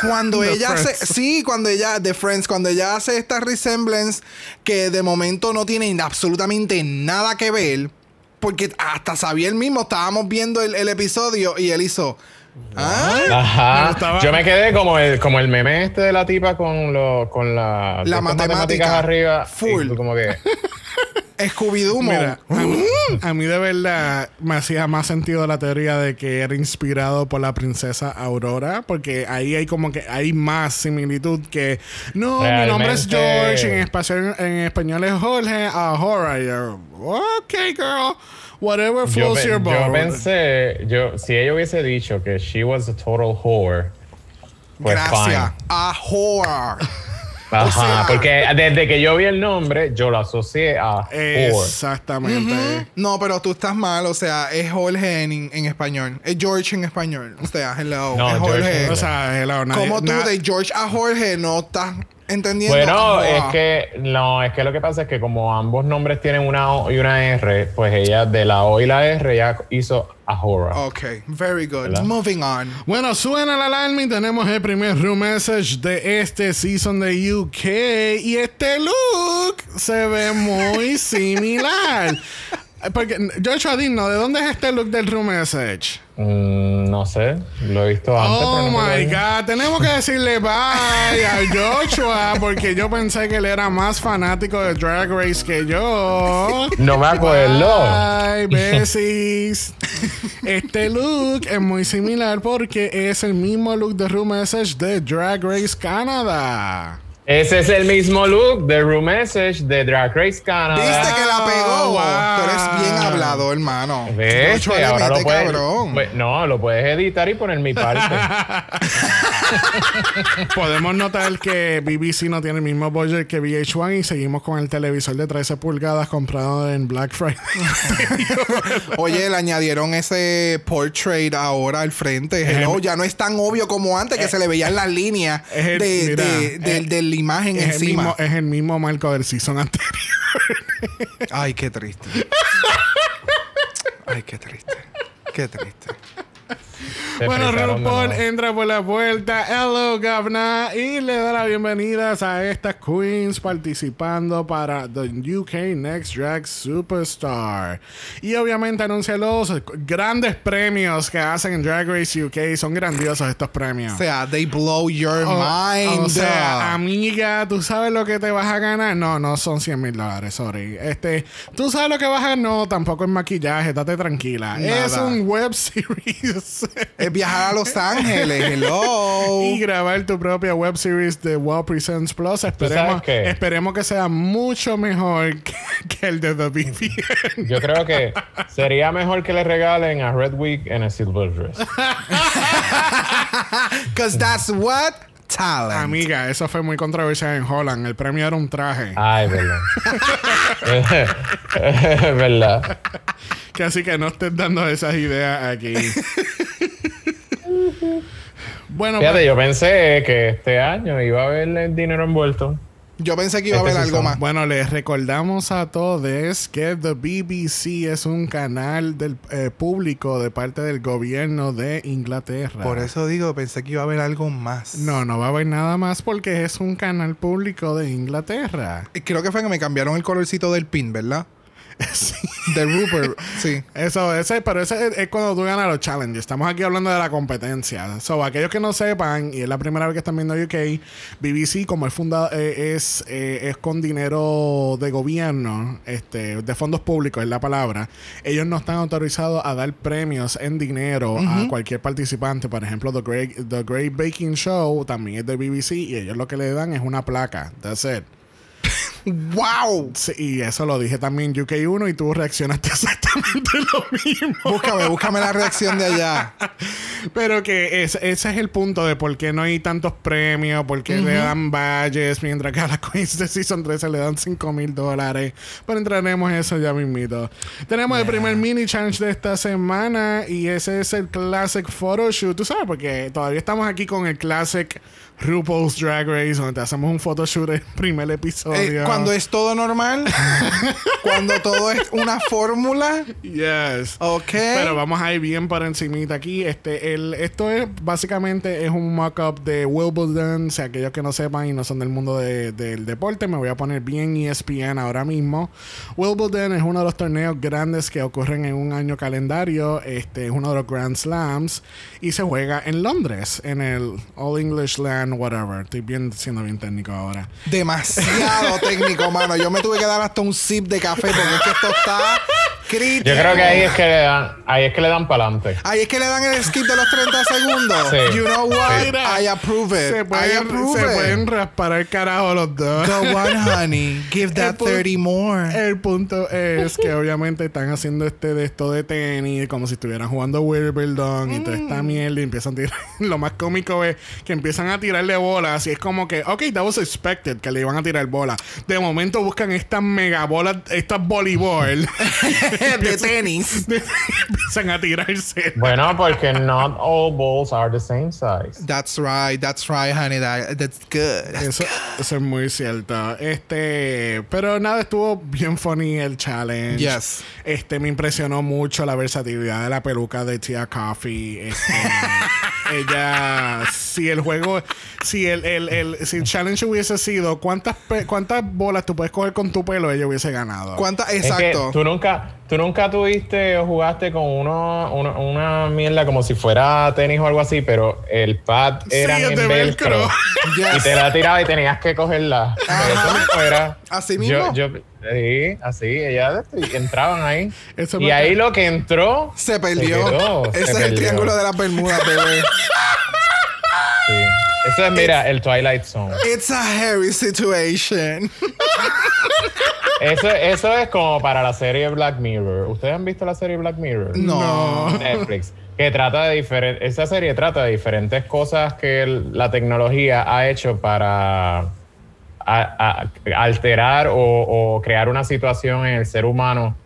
Cuando The ella hace, sí, cuando ella, de Friends, cuando ella hace esta resemblance que de momento no tiene absolutamente nada que ver, porque hasta sabía él mismo, estábamos viendo el, el episodio y él hizo, ah, Ajá. Yo me quedé como el, como el meme este de la tipa con, lo, con la, matemática. arriba. Full. Y como que. Scooby-Doo. Mira, a mí, a mí de verdad me hacía más sentido la teoría de que era inspirado por la princesa Aurora, porque ahí hay como que hay más similitud que no, mi nombre es George, en español, en español es Jorge Ahora. Y yo, ok, girl, whatever pe- your boat. yo pensé, yo, si ella hubiese dicho que she was a total whore, pues Gracias. fine. A horror. Ajá, sea- porque desde que yo vi el nombre, yo lo asocié a. Exactamente. No, pero tú estás mal. O sea, es Jorge en, en español. Es George en español. O sea, hello. No, es George Jorge. en O sea, hello, nadie- ¿Cómo tú de George a Jorge no estás entendiendo? Bueno, Ah, es que no, es que lo que pasa es que como ambos nombres tienen una O y una R, pues ella de la O y la R ya hizo Ahora. Ok, very good. ¿Verdad? Moving on. Bueno, suena la alarma y tenemos el primer room message de este season de UK. Y este look se ve muy similar. Porque, Joshua Dino, ¿de dónde es este look del room message? Mm, no sé, lo he visto antes. Oh pero no me my god, tenemos que decirle bye a Joshua porque yo pensé que él era más fanático de Drag Race que yo. No me acuerdo. Bye, besis. Este look es muy similar porque es el mismo look de Room Message de Drag Race Canadá. Ese es el mismo look de Room Message de Drag Race Canada. ¿Viste que la pegó? wow. Tú eres bien hablado, hermano. ¿Ves? Que le ahora lo puedes, cabrón. Pues, no, lo puedes editar y poner mi parte. Podemos notar que BBC no tiene el mismo budget que VH1 y seguimos con el televisor de 13 pulgadas comprado en Black Friday. Oye, le añadieron ese portrait ahora al frente. Hello, ya no es tan obvio como antes que se le veían las líneas es el- de, mira, de- de- es- de la imagen es, el mismo, es el mismo marco del season anterior. Ay, qué triste. Ay, qué triste. Qué triste. Bueno, RuPaul entra por la puerta. Hello, Gavna. Y le da las bienvenidas a estas queens participando para The UK Next Drag Superstar. Y obviamente anuncia los grandes premios que hacen en Drag Race UK. Son grandiosos estos premios. O sea, they blow your O- mind. O sea, amiga, ¿tú sabes lo que te vas a ganar? No, no son 100 mil dólares, sorry. Este, ¿tú sabes lo que vas a ganar? No, tampoco es maquillaje, date tranquila. Nada. Es un web series. es viajar a Los Ángeles. Hello. y grabar tu propia web series de Wow Presents Plus. Esperemos, sabes qué? esperemos que sea mucho mejor que, que el de The BBN. Yo creo que sería mejor que le regalen a Red Week en el Silver Dress. Because that's what talent. Amiga, eso fue muy controversial en Holland. El premio era un traje. Ay, verdad. Es verdad. Que así que no estés dando esas ideas aquí. Bueno, Fíjate, yo pensé que este año iba a haber el dinero envuelto. Yo pensé que iba a Este haber algo son- más. Bueno, les recordamos a todos que The BBC es un canal del eh, público de parte del gobierno de Inglaterra. Por eso digo, pensé que iba a haber algo más. No, no va a haber nada más porque es un canal público de Inglaterra. Creo que fue que me cambiaron el colorcito del pin, ¿verdad? Sí. De Rupert, sí. Eso, ese, pero ese es, es cuando tú ganas los challenges. Estamos aquí hablando de la competencia. So, aquellos que no sepan, y es la primera vez que están viendo UK, BBC, como es fundado, eh, es, eh, es con dinero de gobierno, este, de fondos públicos, es la palabra. Ellos no están autorizados a dar premios en dinero a cualquier participante. Por ejemplo, The Great, The Great Baking Show también es de BBC y ellos lo que le dan es una placa. That's it. ¡Wow! Sí, y eso lo dije también UK1 y tú reaccionaste exactamente lo mismo. Búscame, búscame la reacción de allá. Pero que es- ese es el punto de por qué no hay tantos premios, por qué le dan badges, mientras que a las Queens de Season 13 le dan 5 mil dólares. Pero entraremos en eso ya mismito. Tenemos el primer mini challenge de esta semana y ese es el Classic Photoshoot. Tú sabes, porque todavía estamos aquí con el Classic RuPaul's Drag Race, donde te hacemos un photoshoot el primer episodio. Eh, cuando es todo normal, cuando todo es una fórmula, Yes. ok. Pero vamos a ir bien por encimita aquí. Este, el, esto es básicamente es un mock-up de Wimbledon. O sea, aquellos que no sepan y no son del mundo de- del deporte, me voy a poner bien ESPN ahora mismo. Wimbledon es uno de los torneos grandes que ocurren en un año calendario. Este es uno de los Grand Slams y se juega en Londres, en el All English Land, whatever. Estoy bien, siendo bien técnico ahora. Demasiado técnico, mano. Yo me tuve que dar hasta un sip de café porque es que esto está crítico. Yo creo que ahí es que le dan, ahí es que le dan para adelante. Ahí es que le dan el skip de los 30 segundos. Sí. You know what? Mira, I approve it. Se I pueden, approve se it. pueden raspar el carajo los dos. Go on, honey. Give that El pu- 30 more. El punto es que obviamente están haciendo este de esto de tenis como si estuvieran jugando Wimbledon y toda Mm. esta mierda y empiezan a tirar. Lo más cómico es que empiezan a tirarle bolas y es como que, ok, that was expected que le iban a tirar bolas. De momento buscan estas mega bolas, estas voleibol. de tenis. empiezan a tirarse. Bueno, porque not all balls are the same size. That's right. That's right, honey. That, that's good. Eso, eso es muy cierto. Este, pero nada, estuvo bien funny el challenge. Yes. Este, me impresionó mucho la versatilidad de la peluca de Tia Coffee. Este, ella, si el juego, si el, el, el, si el challenge hubiese sido cuántas, pe- cuántas bolas tú puedes coger con tu pelo, ella hubiese ganado. ¿Cuántas? Es que Exacto. tú nunca, tú nunca tuviste o jugaste con uno, una, una mierda como si fuera tenis o algo así, pero el pad Sí, era es en de velcro. velcro. Yes. Y te la tiraba y tenías que cogerla. Pero eso era. Así mismo. Yo, yo, sí, así, ella y entraban ahí. Eso y ahí lo que entró. Se perdió. quedó, se Ese es el triángulo de las Bermudas, bebé. Sí. Eso es, mira, el Twilight Zone. It's a hairy situation. Eso, eso es como para la serie Black Mirror. ¿Ustedes han visto la serie Black Mirror? No. Netflix. Que trata de diferentes. Esa serie trata de diferentes cosas que el- la tecnología ha hecho para a- a- alterar o, o crear una situación en el ser humano,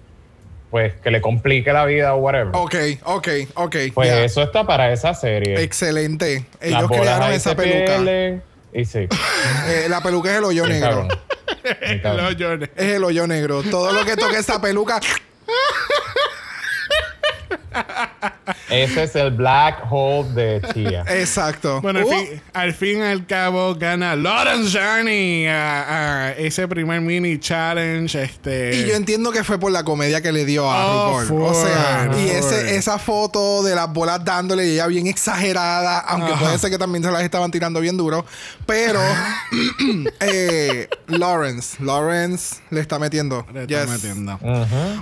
pues que le complique la vida o whatever. Ok, ok, ok. Pues eso está para esa serie. Excelente. Las Ellos bolas crearon ahí esa se peluca. pierden Y sí. Eh, la peluca es el hoyo negro. cabrón. No, Jordan. Es el hoyo negro. Todo lo que toque esa peluca. Ese es el black hole de Tia. Exacto. Bueno, al, Uh, fin, al fin y al cabo gana Lawrence Journey a, a ese primer mini challenge. Este, Y yo entiendo que fue por la comedia que le dio a Oh, RuPaul. O sea, y ese, esa foto de las bolas dándole y ella bien exagerada, aunque puede ser que también se las estaban tirando bien duro. Pero eh, Lawrence, Lawrence le está metiendo. Le está Yes. metiendo.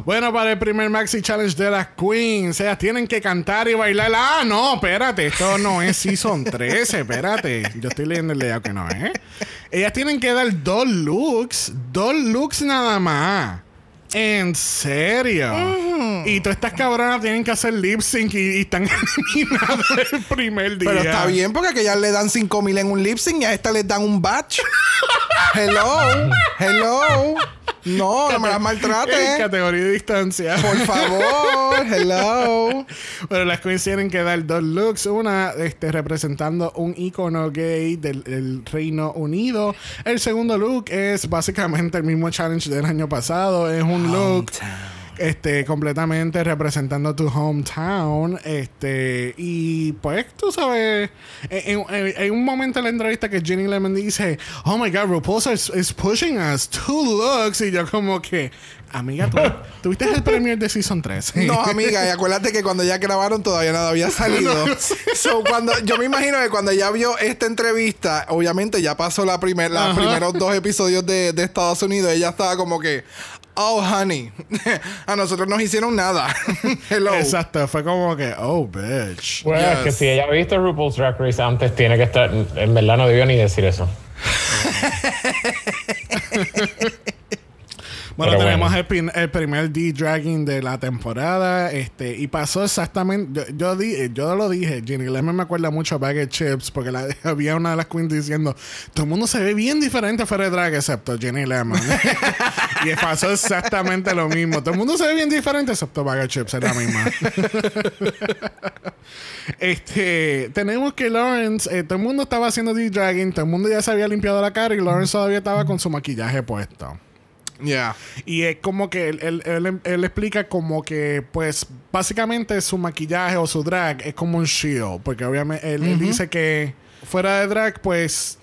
Bueno, para el primer Maxi Challenge de las Queens, ellas tienen que cantar y bailar. Ah, no, espérate, esto no es Season 13, espérate. Yo estoy leyendo el layout que no es. Ellas tienen que dar dos looks, dos looks nada más. En serio. Y todas estas cabronas tienen que hacer lip sync y, y están eliminadas el primer día. Pero está bien porque a aquellas le dan 5000 en un lip sync y a esta les dan un batch. Hello, hello. No, no me las maltrate. categoría de distancia. Por favor, hello. Bueno, las queens tienen que dar dos looks. Una este, representando un icono gay del, del Reino Unido. El segundo look es básicamente el mismo challenge del año pasado. Es un look este, completamente representando tu hometown. Este, y pues tú sabes, en, en- en un momento en la entrevista que Jenny Lemon dice, Oh my god, RuPaul is, is pushing us two looks. Y yo, como que, amiga, ¿tú, ¿tuviste el premier de Season 3? No, amiga, y acuérdate que cuando ya grabaron todavía nada había salido. So, cuando, yo me imagino que cuando ya vio esta entrevista, obviamente ya pasó la primer, los primeros dos episodios de, de Estados Unidos, ella estaba como que, oh, honey, a nosotros nos hicieron nada. Hello. Exacto, fue como que, oh, bitch. Bueno, es que si ella ha visto RuPaul's Drag Race antes, tiene que estar. En verdad, no debió ni decir eso. Bueno, Pero tenemos bueno. El, pin- el primer D-Dragging de la temporada. Este, y pasó exactamente. Yo, yo, di- yo lo dije, Ginny Lemon me acuerda mucho a Bag of Chips, porque la- había una de las queens diciendo: Todo el mundo se ve bien diferente fuera de drag, excepto Ginny Lemon. y pasó exactamente lo mismo. Todo el mundo se ve bien diferente, excepto Bag of Chips, es la misma. Este, tenemos que Lawrence, eh, todo el mundo estaba haciendo D-Dragging, todo el mundo ya se había limpiado la cara y Lawrence todavía estaba con su maquillaje puesto. Yeah. Y es como que él, él- él- él explica como que, pues, básicamente su maquillaje o su drag es como un shield. Porque obviamente él, él dice que fuera de drag, pues,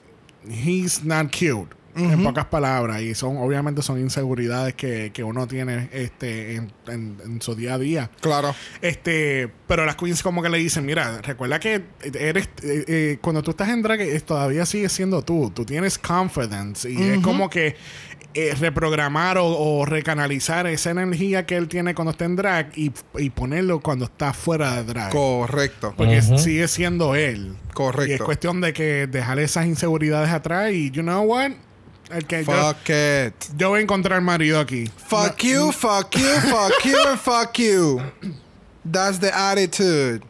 he's not cute. En pocas palabras. Y son, obviamente, son inseguridades que, que uno tiene este, en, en- en su día a día. Claro. Este, pero las queens como que le dicen, mira, recuerda que eres eh, eh, cuando tú estás en drag eh, todavía sigues siendo tú, tú tienes confidence y es como que eh, reprogramar o, o recanalizar esa energía que él tiene cuando está en drag y, y ponerlo cuando está fuera de drag. Correcto. porque sigue siendo él. Correcto. Y es cuestión de que dejar esas inseguridades atrás y you know what? El que yo, Fuck it. yo voy a encontrar marido aquí. Fuck you, fuck you, fuck you, and fuck you. That's the attitude.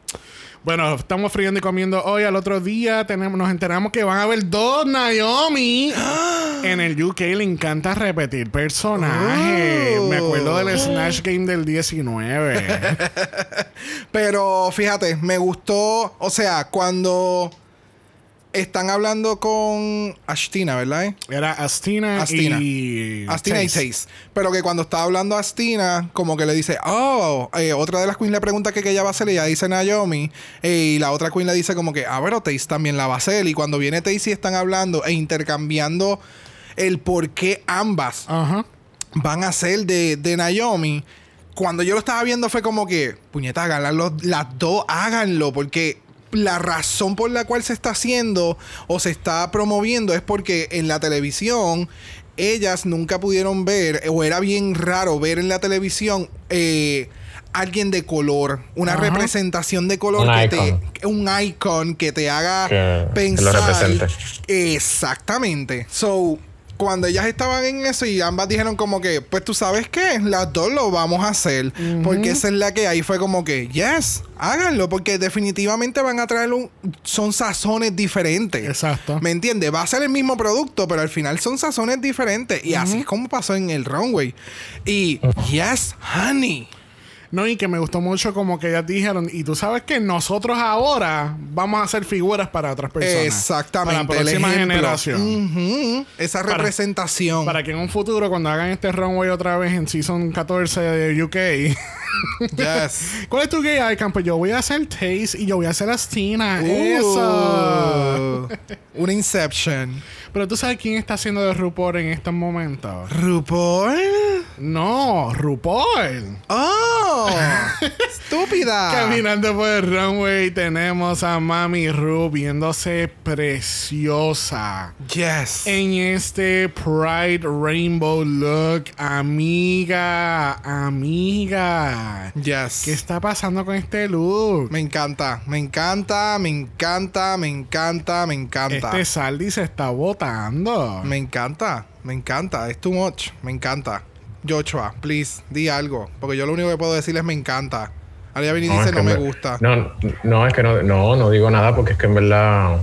Bueno, estamos friendo y comiendo hoy. Al otro día tenemos, nos enteramos que van a haber dos Naomi. en el UK le encanta repetir personajes. Oh. Me acuerdo del Snatch Game del 19. Pero fíjate, me gustó, o sea, cuando están hablando con Ashtina, ¿verdad? eh? Era Astina, Astina. y. Astina y Taze. Taze. Pero que cuando está hablando Astina, como que le dice, oh, eh, otra de las queens le pregunta que qué ella va a hacer y ella dice Naomi. eh, y la otra queen le dice como que, ah, pero Taze también la va a hacer. Y cuando viene Taze y están hablando e intercambiando el por qué ambas van a ser de, de Naomi. Cuando yo lo estaba viendo fue como que, puñeta, háganlo, las dos háganlo, porque la razón por la cual se está haciendo o se está promoviendo es porque en la televisión ellas nunca pudieron ver, o era bien raro ver en la televisión eh, alguien de color, una Ajá. representación de color Un que icon. te, un icon que te haga Que- que lo pensar. represente. Exactamente. So, cuando ellas estaban en eso y ambas dijeron como que, pues tú sabes qué, las dos lo vamos a hacer. Porque esa es la que ahí fue como que, yes, háganlo, porque definitivamente van a traer un... Son sazones diferentes. Exacto. ¿Me entiendes? Va a ser el mismo producto, pero al final son sazones diferentes. Y así es como pasó en el runway. Y, yes, honey. No, y que me gustó mucho como que ellas dijeron, y tú sabes que nosotros ahora vamos a hacer figuras para otras personas. Exactamente. Para la próxima generación. Esa representación. Para que en un futuro, cuando hagan este runway otra vez en Season 14 de UK, yes. ¿cuál es tu gay icon? Pues yo voy a hacer Taze y yo voy a hacer Astina. Eso. Uh, Una Inception. Pero tú sabes quién está haciendo de RuPaul en estos momentos. RuPaul. No, RuPaul. Oh, estúpida. Caminando por el runway tenemos a Mami Ru viéndose preciosa. Yes. En este Pride Rainbow look, amiga, amiga. Yes. ¿Qué está pasando con este look? Me encanta, me encanta, me encanta, me encanta, me encanta. Este Saldi se está botando. Me encanta, me encanta. Es too much. Me encanta. Joshua, please, di algo. Porque yo lo único que puedo decirle es me encanta. Aria Vini dice es no me gusta. No, no, es que no, no, no digo nada porque es que en verdad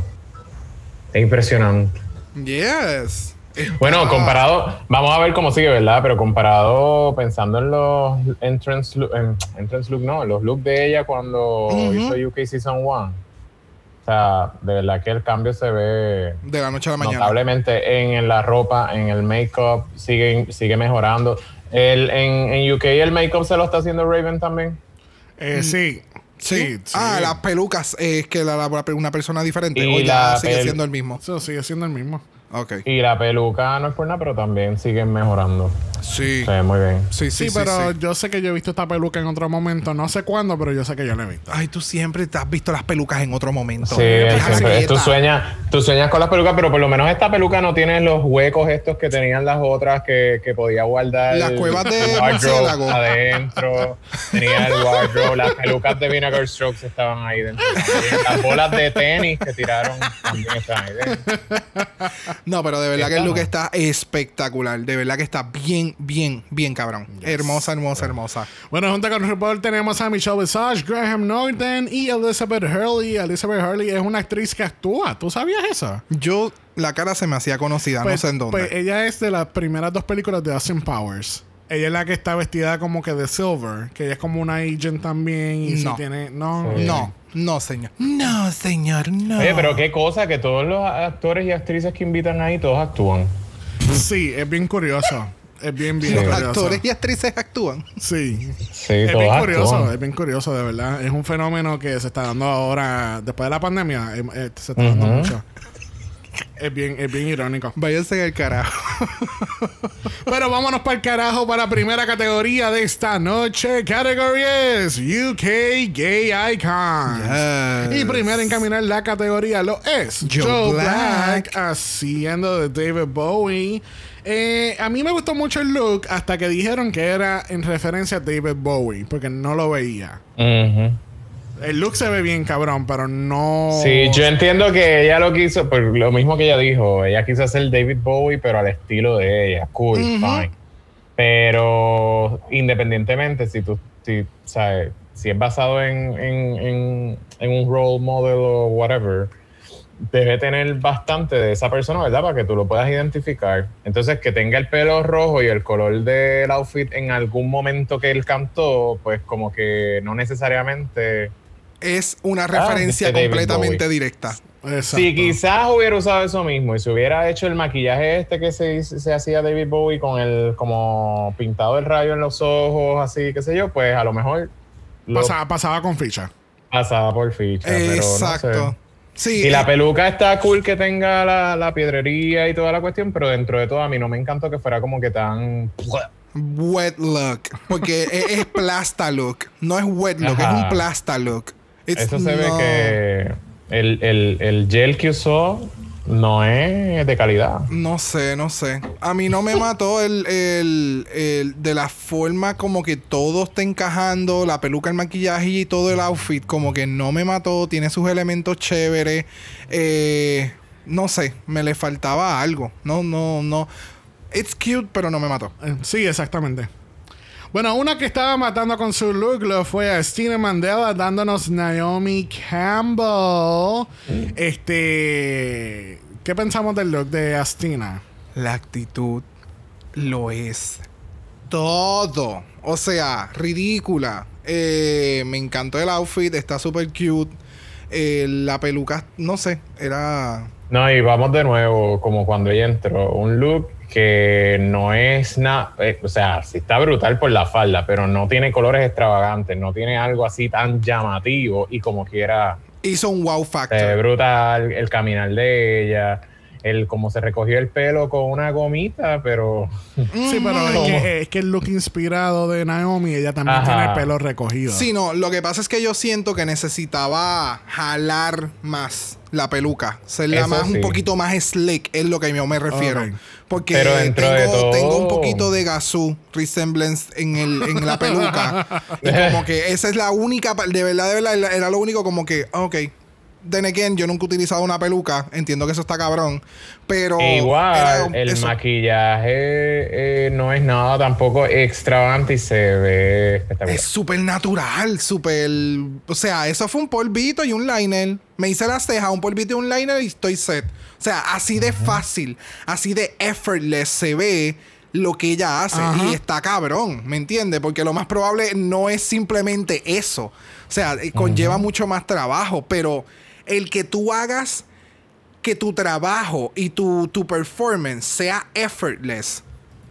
es impresionante. Yes. Bueno, comparado, vamos a ver cómo sigue, ¿verdad? Pero comparado, pensando en los entrance look, en entrance look, no, en los looks de ella cuando hizo UK Season 1. O sea, de verdad que el cambio se ve De la noche a la mañana. notablemente en, en la ropa, en el make-up, sigue, sigue mejorando. El, en, en UK el make-up se lo está haciendo Raven también. Eh, sí. Sí, sí. Ah, las pelucas. eh, Es que la, la- una persona diferente. Y o ya la sigue pel- siendo el mismo. Eso sigue siendo el mismo. Y la peluca no es por nada, pero también siguen mejorando. Sí. Se ve muy bien. Sí, Sí, sí, sí. pero sí. yo sé que yo he visto esta peluca en otro momento. No sé cuándo, pero yo sé que yo la he visto. Ay, tú siempre te has visto las pelucas en otro momento. Sí, siempre- tú sueñas, tú sueñas con las pelucas, pero por lo menos esta peluca no tiene los huecos estos que tenían las otras que, que podía guardar. Las cuevas de murciélago. adentro. Tenía el wardrobe, las pelucas de Vinegar Strokes estaban ahí dentro. Las bolas de tenis que tiraron también estaban ahí dentro. No, pero de verdad que el look está espectacular. De verdad que está bien, bien, bien cabrón. Hermosa, hermosa, hermosa. Bueno, junto con RuPaul tenemos a Michelle Visage, Graham Norton y Elizabeth Hurley. Elizabeth Hurley es una actriz que actúa. ¿Tú sabías eso? Yo, la cara se me hacía conocida, no sé en dónde. pues ella es de las primeras dos películas de Austin Powers. Ella es la que está vestida como que de Silver, que ella es como una agent también y No. si tiene... No, Sí. no, no, señor. No, señor, no. Oye, pero qué cosa que todos los actores y actrices que invitan ahí, todos actúan. Sí, es bien curioso. Es bien, bien Sí. Los curioso. actores y actrices actúan. Sí. Sí, Es bien curioso, actúan. es bien curioso, de verdad. Es un fenómeno que se está dando ahora, después de la pandemia, eh, eh, se está dando mucho. Es bien, es bien irónico. Váyanse al carajo. Pero vámonos para el carajo para la primera categoría de esta noche. Category es UK Gay Icon. Yes. Y primero en caminar la categoría lo es Joe Joe, Black. Black. haciendo de David Bowie. Eh, a mí me gustó mucho el look hasta que dijeron que era en referencia a David Bowie, porque no lo veía. El look se ve bien cabrón, pero no. Sí, yo entiendo que ella lo quiso, por lo mismo que ella dijo, ella quiso hacer David Bowie, pero al estilo de ella. Cool, fine. Pero independientemente, si tú, si, sabes, si es basado en, en, en, en un role model o whatever, debe tener bastante de esa persona, ¿verdad? Para que tú lo puedas identificar. Entonces, que tenga el pelo rojo y el color del outfit en algún momento que él cantó, pues como que no necesariamente... Es una referencia este completamente Bowie. directa. Exacto. Si quizás hubiera usado eso mismo y se hubiera hecho el maquillaje este que se, se hacía David Bowie con el como pintado el rayo en los ojos, así, qué sé yo, pues a lo mejor lo Pasaba, pasaba con ficha. pasaba por ficha. pero no Exacto. sé. Sí. Y la peluca está cool que tenga la, la piedrería y toda la cuestión, pero dentro de todo a mí no me encantó que fuera como que tan... wet look. Porque es, es plasta look. No es wet look, Ajá. es un plasta look. It's- Eso se ve que el, el, el gel que usó no es de calidad. No sé, no sé. A mí no me mató el, el- el- de la forma como que todo está encajando, la peluca, el maquillaje y todo el outfit, como que no me mató, tiene sus elementos chéveres. Eh, no sé, me le faltaba algo. No, no, no. It's cute, pero no me mató. Eh, Sí, exactamente. Bueno, una que estaba matando con su look lo fue a Stina Mandela dándonos Naomi Campbell. Este. ¿Qué pensamos del look de Astina? La actitud lo es todo. O sea, ridícula. Eh, me encantó el outfit, está súper cute. Eh, la peluca, no sé, era... No, y vamos de nuevo, como cuando ella entró, un look que no es nada, o sea, sí está brutal por la falda, pero no tiene colores extravagantes, no tiene algo así tan llamativo y como quiera, Hizo un wow se ve factor. brutal el caminar de ella, el cómo se recogió el pelo con una gomita, pero Sí, pero es que, es que el look inspirado de Naomi, ella también Ajá. tiene el pelo recogido. Sí, no, lo que pasa es que yo siento que necesitaba jalar más la peluca. Serla Eso más, un poquito más slick, es lo que yo me refiero. Porque tengo, de todo- tengo un poquito de gasú resemblance en, el, en la peluca. y como que esa es la única, de verdad, de verdad, era- lo único como que, ok. Then again, yo nunca he utilizado una peluca. Entiendo que eso está cabrón. Pero. Igual era el eso. maquillaje eh, no es nada tampoco extravagante y se ve espectacular. Es súper natural, súper... O sea, eso fue un polvito y un liner. Me hice las cejas, un polvito y un liner y estoy set. O sea, así de fácil, así de effortless se ve lo que ella hace. Ajá. Y está cabrón, ¿me entiendes? Porque lo más probable no es simplemente eso. O sea, eh, conlleva mucho más trabajo, pero el que tú hagas que tu trabajo y tu, tu performance sea effortless,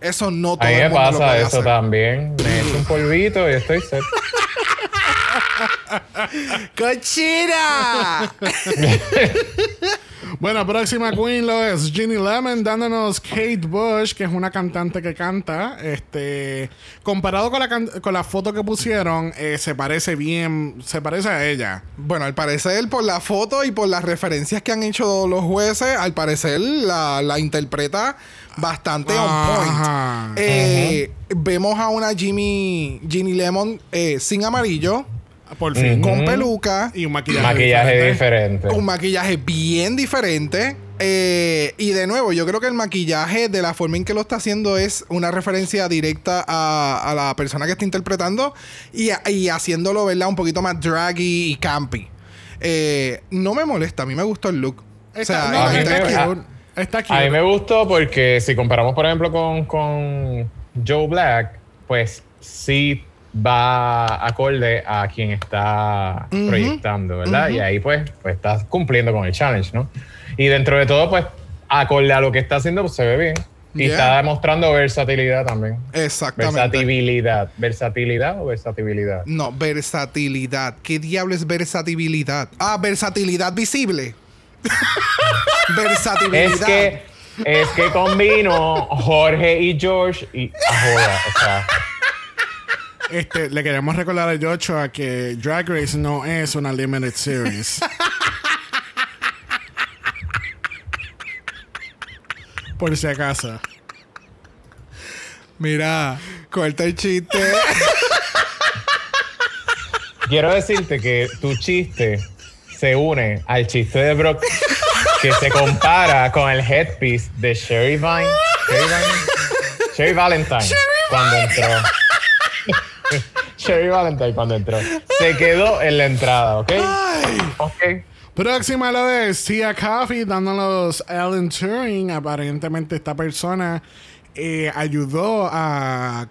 eso no todo A mí me lo pasa puede eso hacer. también. Me echo un polvito y estoy set. ¡Cochina! Bueno, próxima queen lo es Ginny Lemon dándonos Kate Bush, que es una cantante que canta. Este, comparado con la, can- con la foto que pusieron, eh, se parece bien, se parece a ella. Bueno, al parecer, por la foto y por las referencias que han hecho los jueces, al parecer la, la interpreta bastante on Ajá. point. Eh, Vemos a una Jimmy, Ginny Lemon eh, sin amarillo, Por fin. con peluca, Y un maquillaje, Maquillaje diferente. diferente. un maquillaje bien diferente. Eh, y de nuevo, yo creo que el maquillaje, de la forma en que lo está haciendo, es una referencia directa a, a la persona que está interpretando y, y haciéndolo, ¿verdad? Un poquito más draggy y campy. Eh, no me molesta, a mí me gustó el look. O Está, sea, no, a mí está me- cute. Está. A mí me gustó porque si comparamos, por ejemplo, con, con Joe Black, pues sí va acorde a quien está proyectando, ¿verdad? Y ahí pues, pues estás cumpliendo con el challenge, ¿no? Y dentro de todo, pues, acorde a lo que está haciendo, pues se ve bien. Y Yeah. está demostrando versatilidad también. exactamente. Versatilidad. ¿Versatilidad o versatilidad? No, versatilidad. ¿Qué diablo es versatilidad? Ah, versatilidad visible. versatilidad. Es que, es que combino Jorge y George y a joda, o sea. Este, le queremos recordar a Joshua que Drag Race no es una limited series. Por si acaso. Mira, corta el chiste. Quiero decirte que tu chiste se une al chiste de Brock que se compara con el headpiece de Sherry Vine. Sherry, Vine? Sherry Valentine cuando entró. Sherry Valentine cuando entró. Se quedó en la entrada, ¿ok? Ok. Próxima lo es Tia Coffee dándonos Alan Turing. Aparentemente esta persona eh, ayudó a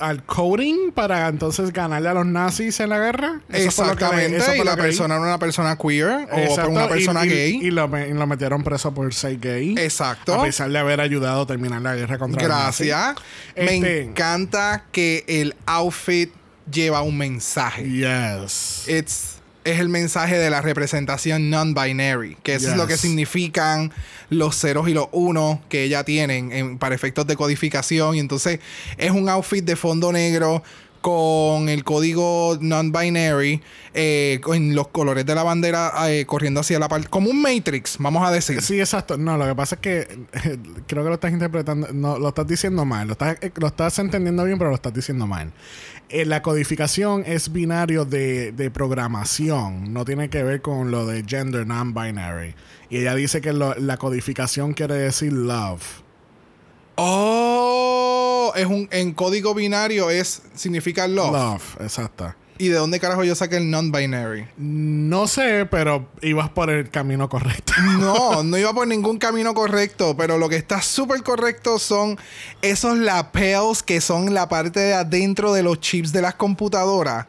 al coding para entonces ganarle a los nazis en la guerra. Eso fue lo que le- Exactamente. eso fue y la persona era una persona queer o Exacto, una y- persona y, gay. Y lo, me- y lo metieron preso por ser gay. Exacto. A pesar de haber ayudado a terminar la guerra contra los Gracias. nazis. Me Este- encanta que el outfit lleva un mensaje. Yes. It's- es el mensaje de la representación non-binary, que eso es lo que Yes. significan los ceros y los unos que ella tienen en- para efectos de codificación. Y entonces es un outfit de fondo negro con el código non-binary, eh, con los colores de la bandera eh, corriendo hacia la parte, como un Matrix, vamos a decir. Sí, exacto. No, lo que pasa es que eh, creo que lo estás interpretando, no, lo estás diciendo mal. Lo estás, eh, lo estás entendiendo bien, pero lo estás diciendo mal. La codificación es binario de, de programación, no tiene que ver con lo de gender non-binary. Y ella dice que lo- la codificación quiere decir love. Oh, es un en código binario es significa love. Love, exacto. ¿Y de dónde carajo yo saqué el non-binary? No sé, pero ibas por el camino correcto. No, no iba por ningún camino correcto, pero lo que está súper correcto son esos lapels que son la parte de adentro de los chips de las computadoras.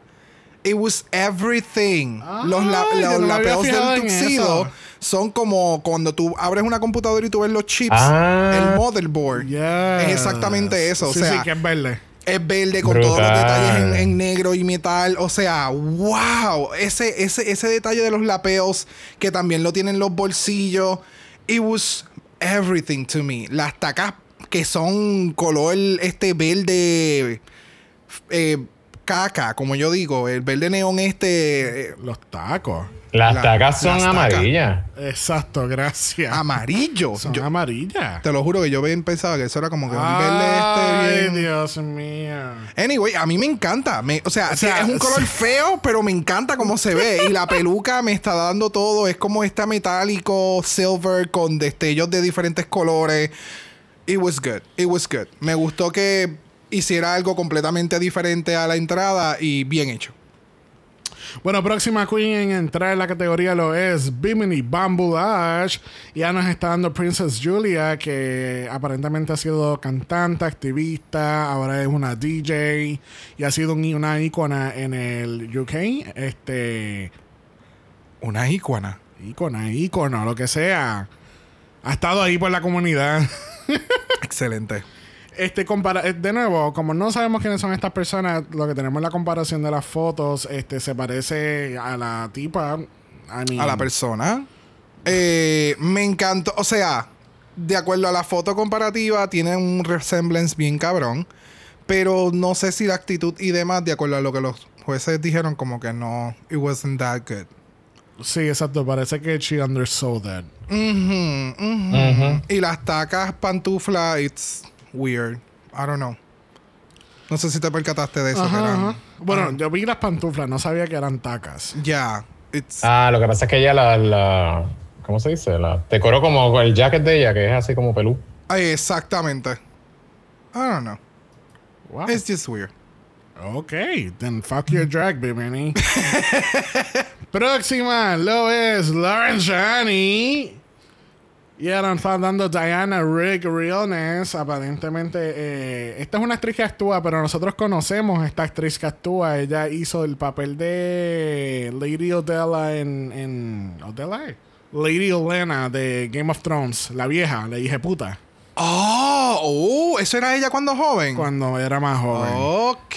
It was everything. Ah, los la- no lapels del tuxido. Son como cuando tú abres una computadora y tú ves los chips, Ah. el motherboard. Yes. Es exactamente eso. Sí, o sea, sí, que es verde. es verde con todos los detalles en, en negro y metal. O sea, wow. Ese, ese, ese detalle de los lapeos que también lo tienen los bolsillos. It was everything to me. Las tacas que son color este verde eh, caca, como yo digo, el verde neón este eh, Los tacos. Las La- tacas son las tacas. amarillas. Exacto, gracias. amarillo. Son Yo- amarillas. te lo juro que yo bien pensaba que eso era como que un Ay, verde este bien. Dios mío. Anyway, a mí me encanta. Me- o, sea, O sea, sí, es un color sí. feo, pero me encanta cómo se ve. Y la peluca me está dando todo. Es como este metálico silver con destellos de diferentes colores. It was good. It was good. Me gustó que hiciera algo completamente diferente a la entrada y bien hecho. Bueno, próxima queen en entrar en la categoría lo es Bimini Bamboo Ash. Ya nos está dando Princess Julia, que aparentemente ha sido cantante, activista, ahora es una DJ y ha sido un- una ícona en el UK. Este. Una ícona. ícona, ícono, lo que sea. Ha estado ahí por la comunidad. Excelente. Este compara eh, de nuevo, como no sabemos quiénes son estas personas, lo que tenemos es la comparación de las fotos, este se parece a la tipa, I mean, A la persona. Eh, me encantó. O sea, de acuerdo a la foto comparativa, tiene un resemblance bien cabrón. Pero no sé si la actitud y demás, de acuerdo a lo que los jueces dijeron, como que no, it wasn't that good. Sí, exacto, parece que she undersold that. Ujú, ujú. Y las tacas pantufla, it's weird. I don't know. No sé si te percataste de eso. que Ajá, eran-. Bueno, yo vi las pantuflas, no sabía que eran tacas. Ya. It's. Ah, lo que pasa es que ella la, la ¿cómo se dice? La decoró como el jacket de ella, que es así como pelú. Ay, exactamente. I don't know. Wow. It's just weird. Ok, then fuck your drag, Bimini. Próxima lo es Lauren Shani. Y ahora nos está dando Diana Rick Realness. Aparentemente, eh, esta es una actriz que actúa, pero nosotros conocemos a esta actriz que actúa. Ella hizo el papel de Lady Odella en. en ¿Odella? Lady Olena de Game of Thrones, la vieja, la hija puta, Oh, oh, eso era ella cuando joven. cuando era más joven. Ok.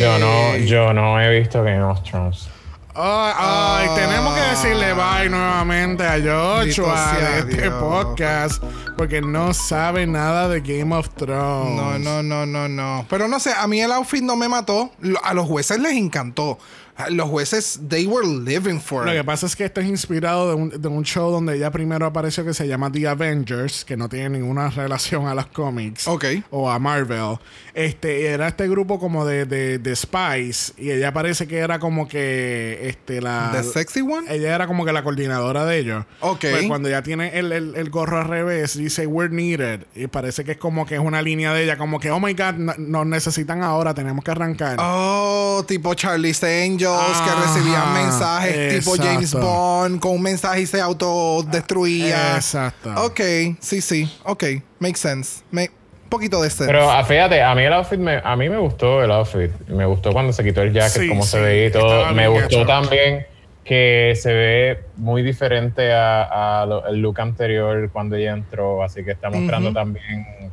Yo no, yo no he visto Game of Thrones. Ay, ay, tenemos que decirle bye nuevamente a Joshua de este Dios. podcast porque no sabe nada de Game of Thrones. No, no, no, no, no. Pero no sé, a mí el outfit no me mató. A los jueces les encantó. A Los jueces, they were living for Lo que it. pasa es que esto es inspirado de un, de un show donde ella primero apareció que se llama The Avengers, que no tiene ninguna relación a los cómics Ok. o a Marvel. Este era este grupo como de, de, de spies y ella parece que era como que este la The sexy one? ella era como que la coordinadora de ellos. Ok. Pues cuando ya tiene el, el- el gorro al revés, dice We're needed. Y parece que es como que es una línea de ella, como que, oh my god, no- nos necesitan ahora, tenemos que arrancar. Oh, tipo Charlie's Angels que recibían mensajes tipo exacto. James Bond con un mensaje y se autodestruía. Exacto. Ok, sí, sí. Ok, makes sense. Ma- poquito de sense. Pero ah, fíjate, a mí el outfit, me, a mí me gustó el outfit. Me gustó cuando se quitó el jacket, Sí, cómo sí, se veía y todo. estaba Me gustó hecho. también que se ve muy diferente a, a lo- el look anterior cuando ella entró. Así que está mostrando Ujú. también,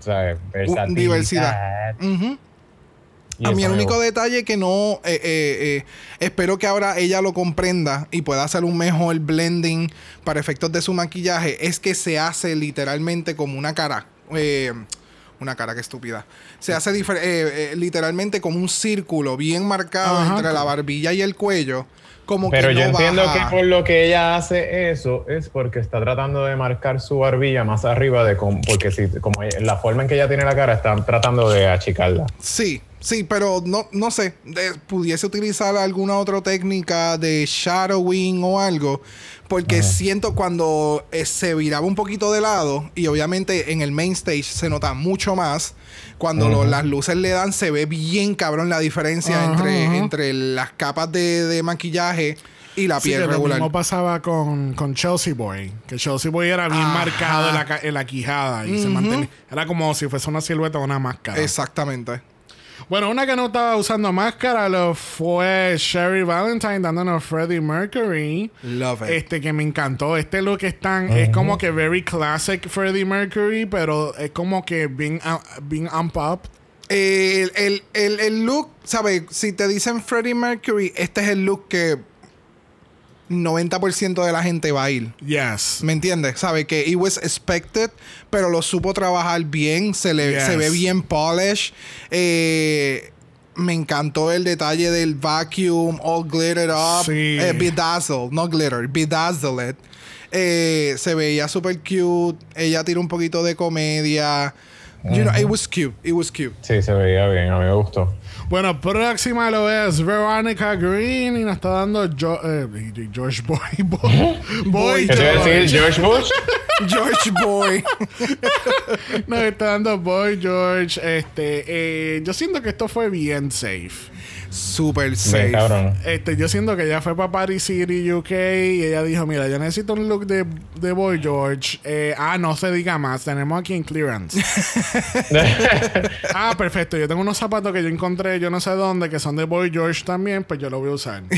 ¿sabes? Uh, Versatilidad. diversidad. Ujú. Y A mí el único detalle que no... eh, eh, eh, espero que ahora ella lo comprenda y pueda hacer un mejor blending para efectos de su maquillaje es que se hace literalmente como una cara. una cara que estúpida. Se hace literalmente como un círculo bien marcado Ajá. entre la barbilla y el cuello. Como Pero que yo no entiendo baja. que por lo que ella hace eso es porque está tratando de marcar su barbilla más arriba de porque si como la forma en que ella tiene la cara están tratando de achicarla. Sí, sí, pero no, no sé. de- pudiese utilizar alguna otra técnica de shadowing o algo. Porque siento cuando eh, se viraba un poquito de lado, y obviamente en el main stage se nota mucho más. Cuando lo- las luces le dan, se ve bien cabrón la diferencia Ajá, entre, ajá. entre las capas de, de maquillaje y la Sí, piel lo regular. mismo pasaba con, con Chelsea Boy. Que Chelsea Boy era bien Ajá. marcado en la, en la quijada y se mantenía. Era como si fuese una silueta o una máscara. Exactamente. Bueno, una que no estaba usando máscara lo fue Sherry Valentine dándonos Freddie Mercury. Love it. Este que me encantó. Este look es tan, es como que very classic Freddie Mercury, pero es como que bien, uh, bien amp up. El, el, el, el look, ¿sabes? Si te dicen Freddie Mercury, este es el look que 90% de la gente va a ir. Yes. ¿Me entiendes? ¿Sabe? Que it was expected, pero lo supo trabajar bien. Se, le, Yes. se ve bien polished. Eh, me encantó el detalle del vacuum, all glittered up. Sí. Eh, bedazzled, no glitter, bedazzled. Eh, se veía super cute. Ella tira un poquito de comedia. You know, it was cute. It was cute. Sí, se veía bien, a mí me gustó. Bueno, próxima lo es Veronica Green y nos está dando Jo- eh, George Boy. Boy, Boy ¿Qué te iba a George. George Bush. George Boy. Nos está dando Boy George. Este, eh, yo siento que esto fue bien safe. Super safe. Este, yo siento que ella fue para Paris City, UK, y ella dijo, mira, yo necesito un look de, de Boy George. Eh, ah, no se diga más, tenemos aquí en clearance. ah, perfecto, yo tengo unos zapatos que yo encontré, yo no sé dónde, que son de Boy George también, pues yo lo voy a usar.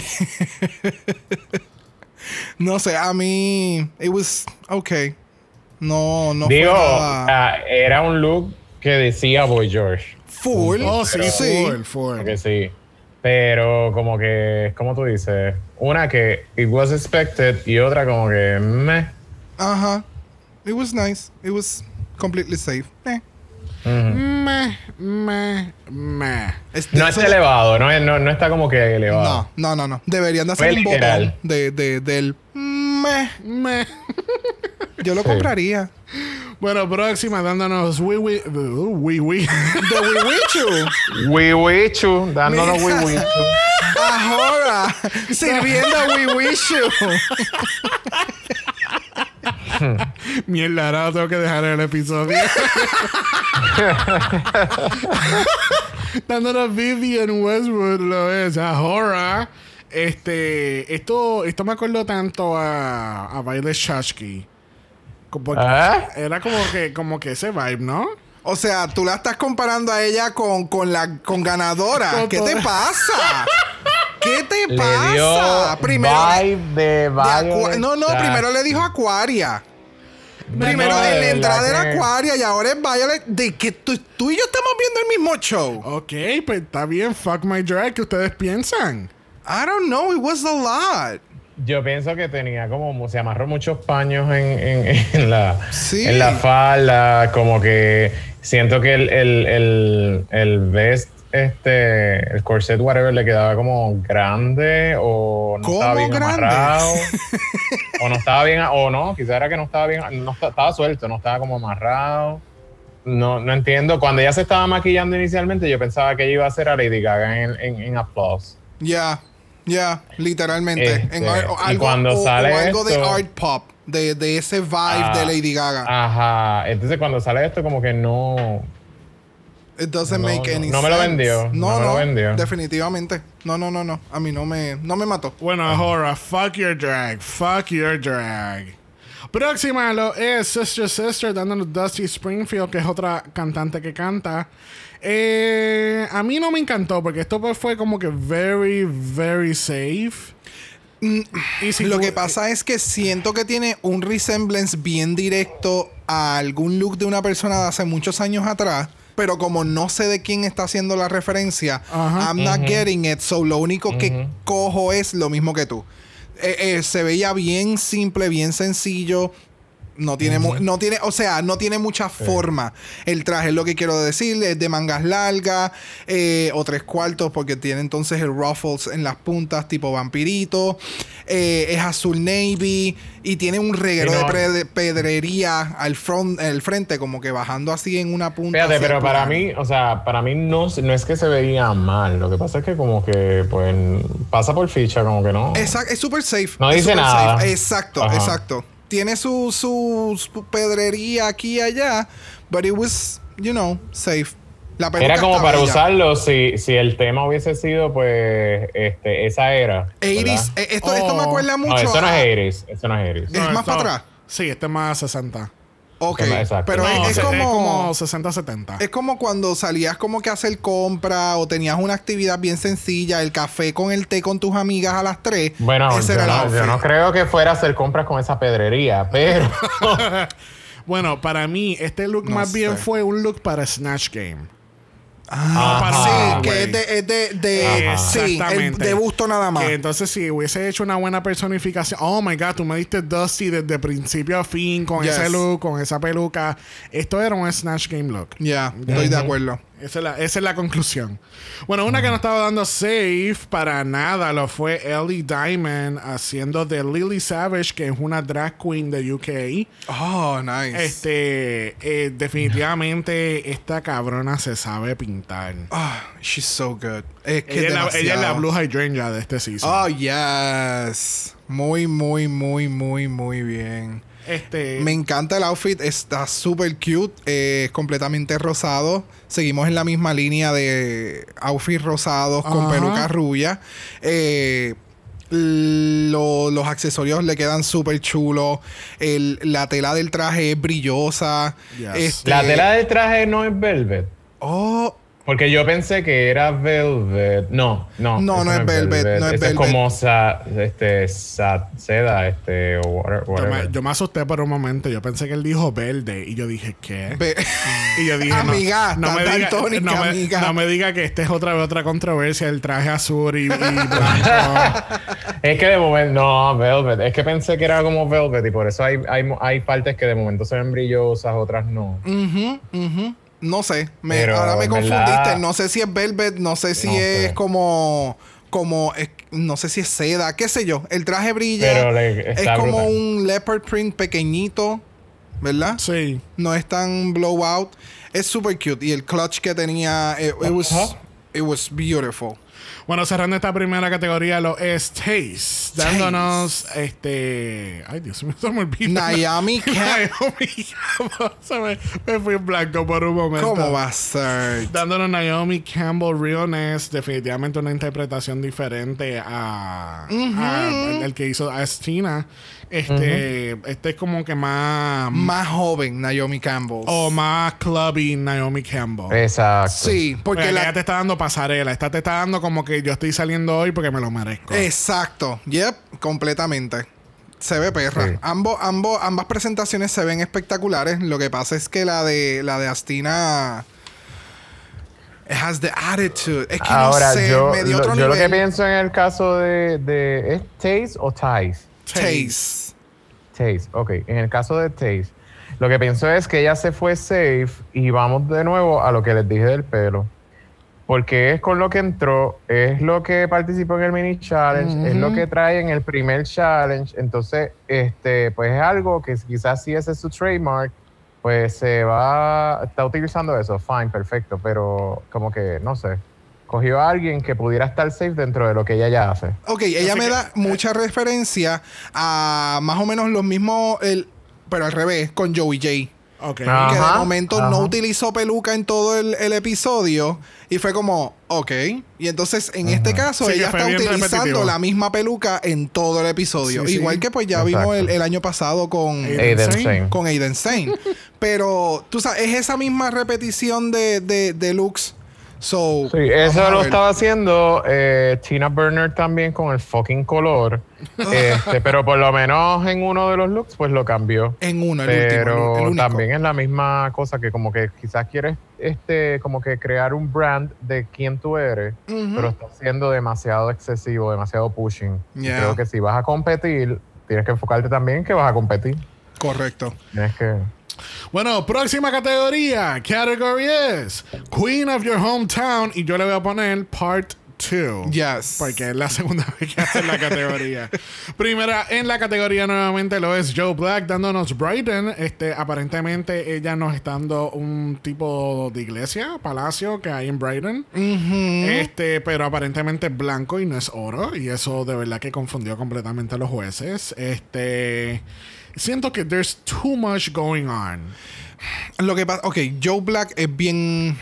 No sé, a mí. It was okay. No, no Digo, fue nada. era un look que decía Boy George. Full. oh, sí, sí. full, full. Que sí. Pero como que, como tú dices, una que it was expected y otra como que meh. Ajá. It was nice. It was completely safe. Eh. Meh, meh, meh. Este- No de- elevado, no, es- no, no está como que elevado. No, no, no, no. Deberían de hacer Fue un literal. botón de, de, del. meh. Meh. Yo lo Sí. compraría. Bueno, próxima dándonos Wee Wee. uh, Wee Wee. The Wiwichu. Wiwichu, dándonos wiwichu. Ahora. Sirviendo Wiwichu. Mierda, ahora tengo que dejar el episodio. Dándonos Vivian Westwood lo es, ahora. Este, esto, esto me acuerdo tanto a, a Baile Shashki. ¿Ah? Era como que, como que ese vibe, ¿no? O sea, tú la estás comparando a ella con, con la con ganadora. Con ¿Qué te pasa? ¿Qué te Le pasa? dio Primero. vibe de de no, no, primero le dijo Aquaria. No, Primero no, en la entrada era Aquaria y ahora es Violet. De que tú, tú y yo estamos viendo el mismo show. Ok, pues está bien, fuck my drag, ¿qué ustedes piensan? I don't know, it was a lot. Yo pienso que tenía como, se amarró muchos paños en, en- en la, Sí. en la falda, como que siento que el, el, el, el vest, este, el corset, whatever, le quedaba como grande o no ¿Cómo estaba bien grande? amarrado. o no estaba bien, o no, quizá era que no estaba bien, no esta- estaba suelto, no estaba como amarrado. No, no entiendo. Cuando ella se estaba maquillando inicialmente, yo pensaba que ella iba a ser a Lady Gaga en, en, en Applause. Ya, ya, literalmente. Este, En ar- o y algo, cuando o- o sale algo de esto- art pop, de, de ese vibe Ah, de Lady Gaga. Ajá. Entonces cuando sale esto como que no... It doesn't no, make no, any no me lo vendió, No, no me lo vendió. Definitivamente. No, no, no, no. A mí no me, no me mató. Bueno, Ahora, fuck your drag, fuck your drag. Próxima lo es Sister Sister dándonos Dusty Springfield, que es otra cantante que canta. Eh, a mí no me encantó porque esto pues fue como que very, very safe. Y si lo que pasa es que siento que tiene un resemblance bien directo a algún look de una persona de hace muchos años atrás. Pero como no sé de quién está haciendo la referencia, I'm not getting it. So lo único que cojo es lo mismo que tú. Eh, eh, se veía bien simple, bien sencillo. No tiene, no tiene, o sea, no tiene mucha forma el traje, es lo que quiero decir. Es de mangas largas eh, o tres cuartos, porque tiene entonces el ruffles en las puntas, tipo vampirito. Eh, es azul navy y tiene un reguero de pedrería al, front, el frente, como que bajando así en una punta. Fíjate, pero para mí, o sea, para mí no, no es que se veía mal. Lo que pasa es que, como que, pues, pasa por ficha, como que no. Exacto, es súper safe. No dice nada. Exacto, exacto tiene su, su, pedrería aquí y allá, but it was, you know, safe. La era como para usarlo si, si el tema hubiese sido, pues, este, esa era. 80 eh, Esto, esto me oh. acuerda mucho. No, eso no es 80 Eso no es 80 ¿Es más para atrás? Sí, este es más 60. Ok, pero es, como, 60-70. Es como cuando salías como que a hacer compra o tenías una actividad bien sencilla, el café con el té con tus amigas a las 3. Bueno, yo, no, creo que fuera a hacer compras con esa pedrería, pero... bueno, para mí este look más bien fue un look para Snatch Game. Ah, sí, que es de, es de, de sí, de gusto nada más. entonces, si hubiese hecho una buena personificación, oh my god, tú me diste Dusty desde principio a fin con ese look, con esa peluca. Esto era un Snatch Game look. Ya, estoy de acuerdo. Esa es, la, conclusión. Bueno, una que no estaba dando safe para nada lo fue Ellie Diamond haciendo de Lily Savage, que es una drag queen de UK. Oh, nice. Este, eh, definitivamente esta cabrona se sabe pintar. Oh, she's so good. ella, es la, Blue Hydrangea de este season. Oh, yes. Muy, muy, muy, muy, muy bien. Este... Me encanta el outfit, está súper cute, es completamente rosado. Seguimos en la misma línea de outfits rosados con peluca rubia. Eh, los accesorios le quedan súper chulos. La tela del traje es brillosa. Este la tela del traje no es velvet. Oh, porque yo pensé que era Velvet. No, no. No, no es Velvet. No es Velvet. Es como este, seda, este, o whatever. Yo me, asusté por un momento. Yo pensé que él dijo verde. Y yo dije, ¿qué? y yo dije, amiga, no, me diga, no, me, amiga. no me diga que esta es otra vez otra controversia. El traje azul y, blanco. es que de momento, no, Velvet. Es que pensé que era como Velvet. Y por eso hay, hay, hay partes que de momento se ven brillosas, otras no. Mhm, mhm. No sé, me, ahora me confundiste. No sé si es velvet, no sé si es como como no sé si es seda, qué sé yo. El traje brilla. es como un leopard print pequeñito, ¿verdad? Sí. No es tan blowout. Es super cute y el clutch que tenía it, was it was beautiful. Bueno, cerrando esta primera categoría, lo es Taste, dándonos este. Ay, Dios mío, se me olvidó. Naomi Campbell. me, me, fui en blanco por un momento. ¿Cómo va a ser? Dándonos Naomi Campbell Realness, definitivamente una interpretación diferente a, el, que hizo a Estina. Este, este es como que más. Más joven, Naomi Campbell. O más clubby, Naomi Campbell. Exacto. Sí, porque la... te está dando pasarela. Esta te está dando como que yo estoy saliendo hoy porque me lo merezco. Exacto. Yep, completamente. Se ve perra. Ambos, ambos, ambas presentaciones se ven espectaculares. Lo que pasa es que la de la de Astina. It has the attitude. Es que Ahora, no sé, yo, lo, yo lo que pienso en el caso de, de ¿es Taze o Ties? Taze. Taze, ok. En el caso de Taze, lo que pienso es que ella se fue safe y vamos de nuevo a lo que les dije del pelo. Porque es con lo que entró, es lo que participó en el mini challenge, es lo que trae en el primer challenge, entonces, este, pues es algo que quizás si ese es su trademark, pues se va, está utilizando eso, fine, perfecto, pero como que, no sé, cogió a alguien que pudiera estar safe dentro de lo que ella ya hace. Ok, ella me da mucha referencia a más o menos los mismos, el, pero al revés, con Joey J. Ok. Ah. que de Ajá, momento no utilizó peluca en todo el, el episodio y fue como, ok. Y entonces en este caso Sí, ella está utilizando repetitivo. la misma peluca en todo el episodio. Sí, sí. Igual que pues ya vimos el, el año pasado con... Aiden. Zane. con Aiden Zane. Pero, tú sabes, es esa misma repetición de, de, de looks. So, Sí, eso lo estaba haciendo eh, Tina Burner también con el fucking color. Este, pero por lo menos en uno de los looks, pues lo cambió. En uno, el pero último, el también es la misma cosa que como que quizás quieres este como que crear un brand de quién tú eres, pero está siendo demasiado excesivo, demasiado pushing. Yeah. Creo que si vas a competir, tienes que enfocarte también en que vas a competir. Correcto. Tienes que Bueno, próxima categoría. Category es Queen of Your Hometown. Y yo le voy a poner Part 2. Yes. Porque es la segunda vez que hace la categoría. Primera en la categoría nuevamente lo es Joe Black dándonos Brighton. Este, aparentemente ella nos está dando un tipo de iglesia, palacio que hay en Brighton. Este, pero aparentemente es blanco y no es oro. Y eso de verdad que confundió completamente a los jueces. Este. Siento que there's too much going on. Lo que pasa, ok, Joe Black es bien,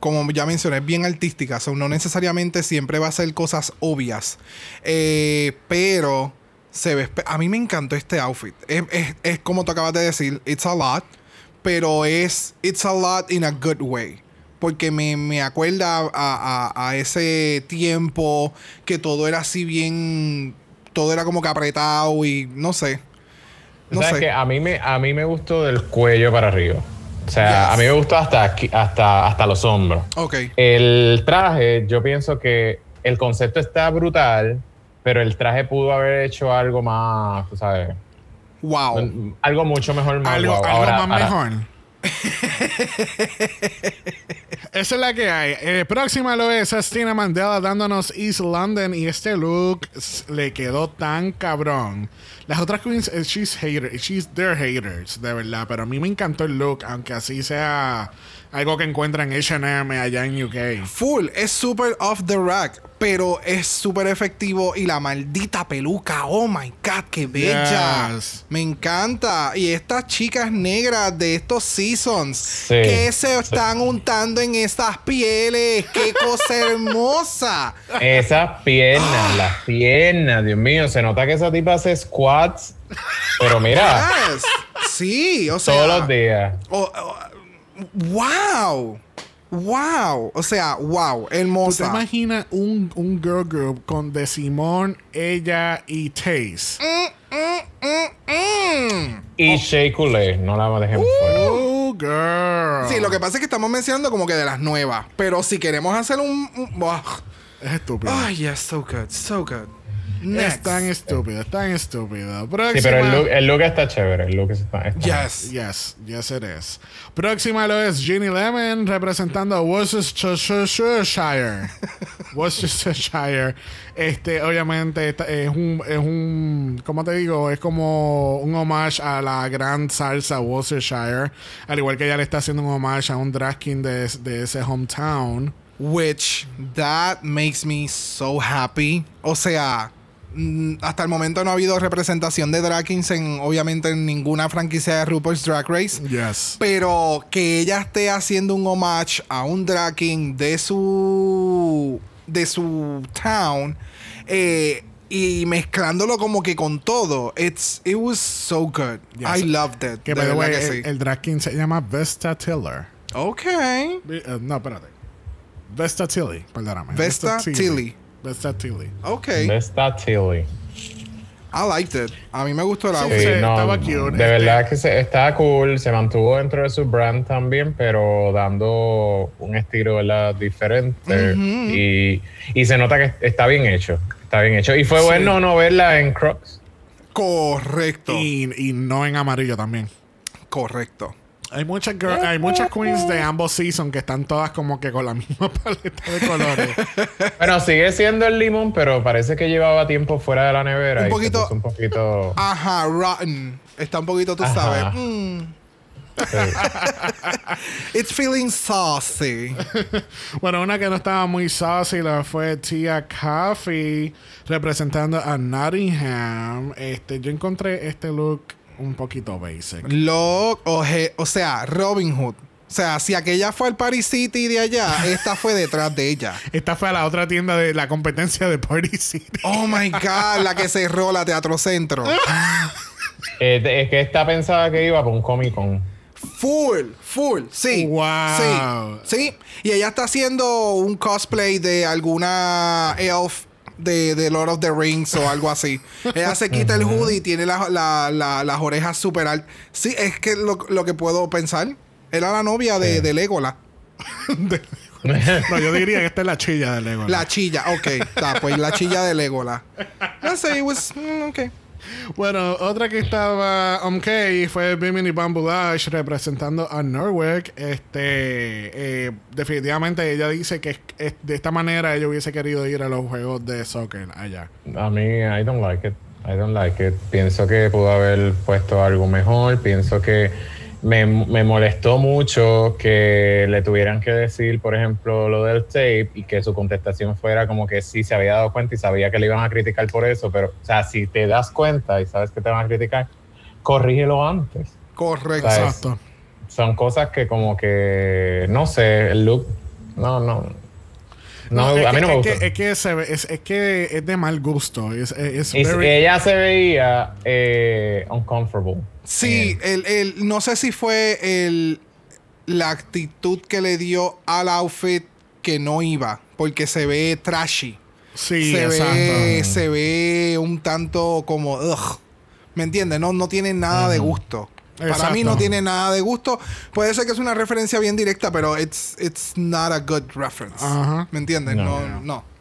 como ya mencioné, es bien artística. So, no necesariamente siempre va a hacer cosas obvias. Eh, pero se ve. A mí me encantó este outfit. Es, es- es como tú acabas de decir, it's a lot. Pero es. It's a lot in a good way. Porque me, me acuerda a, a- a ese tiempo que todo era así bien. Todo era como que apretado y no sé. No ¿Sabes qué? A mí me a mí me gustó del cuello para arriba. O sea, Yes. a mí me gustó hasta aquí, hasta hasta los hombros. Ok. El traje, yo pienso que el concepto está brutal, pero el traje pudo haber hecho algo más, tú sabes, Wow. algo mucho mejor, más algo guau. algo Ahora- más ahora- mejor. Esa es la que hay. Eh, próxima lo es Estina Mandela dándonos East London y este look le quedó tan cabrón. Las otras queens, eh, she's hater, she's their haters, de verdad. Pero a mí me encantó el look, aunque así sea algo que encuentran en H&M allá en UK. Full, es súper off the rack, pero es súper efectivo y la maldita peluca, oh my god, qué bella. Yes. Me encanta. Y estas chicas negras de estos seasons Sí. que se están untando en estas pieles, qué cosa hermosa. Esas piernas, las piernas, Dios mío, se nota que esa tipa hace squats, pero mira, Yes. Sí, o sea, todos los días. o- o- wow. Wow, o sea, wow, ¿Tú te hermosa. imaginas un, un girl group con De Simón, ella y Taze? Mm. Y Shea Coulee, no la dejemos fuera. Oh, girl. Sí, lo que pasa es que estamos mencionando como que de las nuevas. Pero si queremos hacer un. un- ugh. Es estúpido. Ay, yes, so good, so good. Es tan estúpido, es tan estúpido. Sí, Próxima. pero el look, el look está chévere, el look está, está- Yes. Yes, yes it is. Próxima lo es Ginny Lemon representando a Worcestershire. Worcestershire. Este, obviamente, esta- es un, es un, ¿cómo te digo? Es como un homage a la gran salsa Worcestershire. Al igual que ella le está haciendo un homage a un drag king de, de ese hometown. Which that makes me so happy. O sea, hasta el momento no ha habido representación de drag kings en, obviamente, en ninguna franquicia de RuPaul's Drag Race. Yes. Pero que ella esté haciendo un homage a un drag king de su de su town eh, y mezclándolo como que con todo. It's it was so good. Yes. I loved it. Que, De verdad way, que el, sí. el drag king se llama Vesta Tiller. Ok. Eh, no, espérate. Vesta Tilly, perdóname. Vesta Tilly. Vesta Tilly. Ok. Está Tilly. I liked it. A mí me gustó el Sí, outfit. Sí, sí, no, estaba cute, De este. verdad que se, está cool, se mantuvo dentro de su brand también, pero dando un estilo ¿verdad? diferente. y, y se nota que está bien hecho. Está bien hecho. Y fue Sí. bueno no verla en Crocs. Correcto. Y, y no en amarillo también. Correcto. Hay muchas girl- hay muchas queens de ambos seasons que están todas como que con la misma paleta de colores. Bueno, sigue siendo el limón, pero parece que llevaba tiempo fuera de la nevera. Un y poquito- un poquito. Ajá, rotten. Está un poquito, tú Ajá. sabes. mm, sí. it's feeling saucy. bueno, una que no estaba muy saucy la fue Tia Coffee representando a Nottingham. Este, yo encontré este look un poquito basic. Lo, oje- o sea, Robin Hood. O sea, si aquella fue al Paris City de allá, esta fue detrás de ella. Esta fue a la otra tienda de la competencia de Party City. Oh my God, la que cerró la Teatro Centro. Eh, es que está pensada que iba por un Comic Con. Full, full, sí. Wow. Sí, sí. Y ella está haciendo un cosplay de alguna elf de, de Lord of the Rings o algo así. Ella se quita el hoodie y tiene la- la- la- las orejas súper altas. Sí, es que lo, lo que puedo pensar. Era la novia de, de Legolas. No, yo diría que esta es la chilla de Lego. La chilla, ok. Está, pues la chilla de Legolas. No sé, it was, mm, ok. Bueno, otra que estaba OK fue Bimini Bamboo representando a Norweg. Este, eh, definitivamente ella dice que es- de esta manera ella hubiese querido ir a los juegos de soccer allá. A mí, I don't like it. I don't like it. Pienso que pudo haber puesto algo mejor. Pienso que me, me molestó mucho que le tuvieran que decir, por ejemplo, lo del tape y que su contestación fuera como que sí se había dado cuenta y sabía que le iban a criticar por eso. Pero, o sea, si te das cuenta y sabes que te van a criticar, corrígelo antes. Correcto. Son cosas que como que, no sé, el look, no, no. No, es a mí que- no me es gusta. Que, es, que se es, es que es de mal gusto. Es, es Y very- ella se veía eh, uncomfortable. Sí, el, el, no sé si fue el, la actitud que le dio al outfit que no iba, porque se ve trashy. sí, se, exacto. ve, se ve un tanto como, ugh, ¿me entiendes? No, no tiene nada de gusto. Para mí no tiene nada de gusto. Puede ser que es una referencia bien directa, pero it's, it's not a good reference. Ajá. ¿Me entiendes? No. No, no.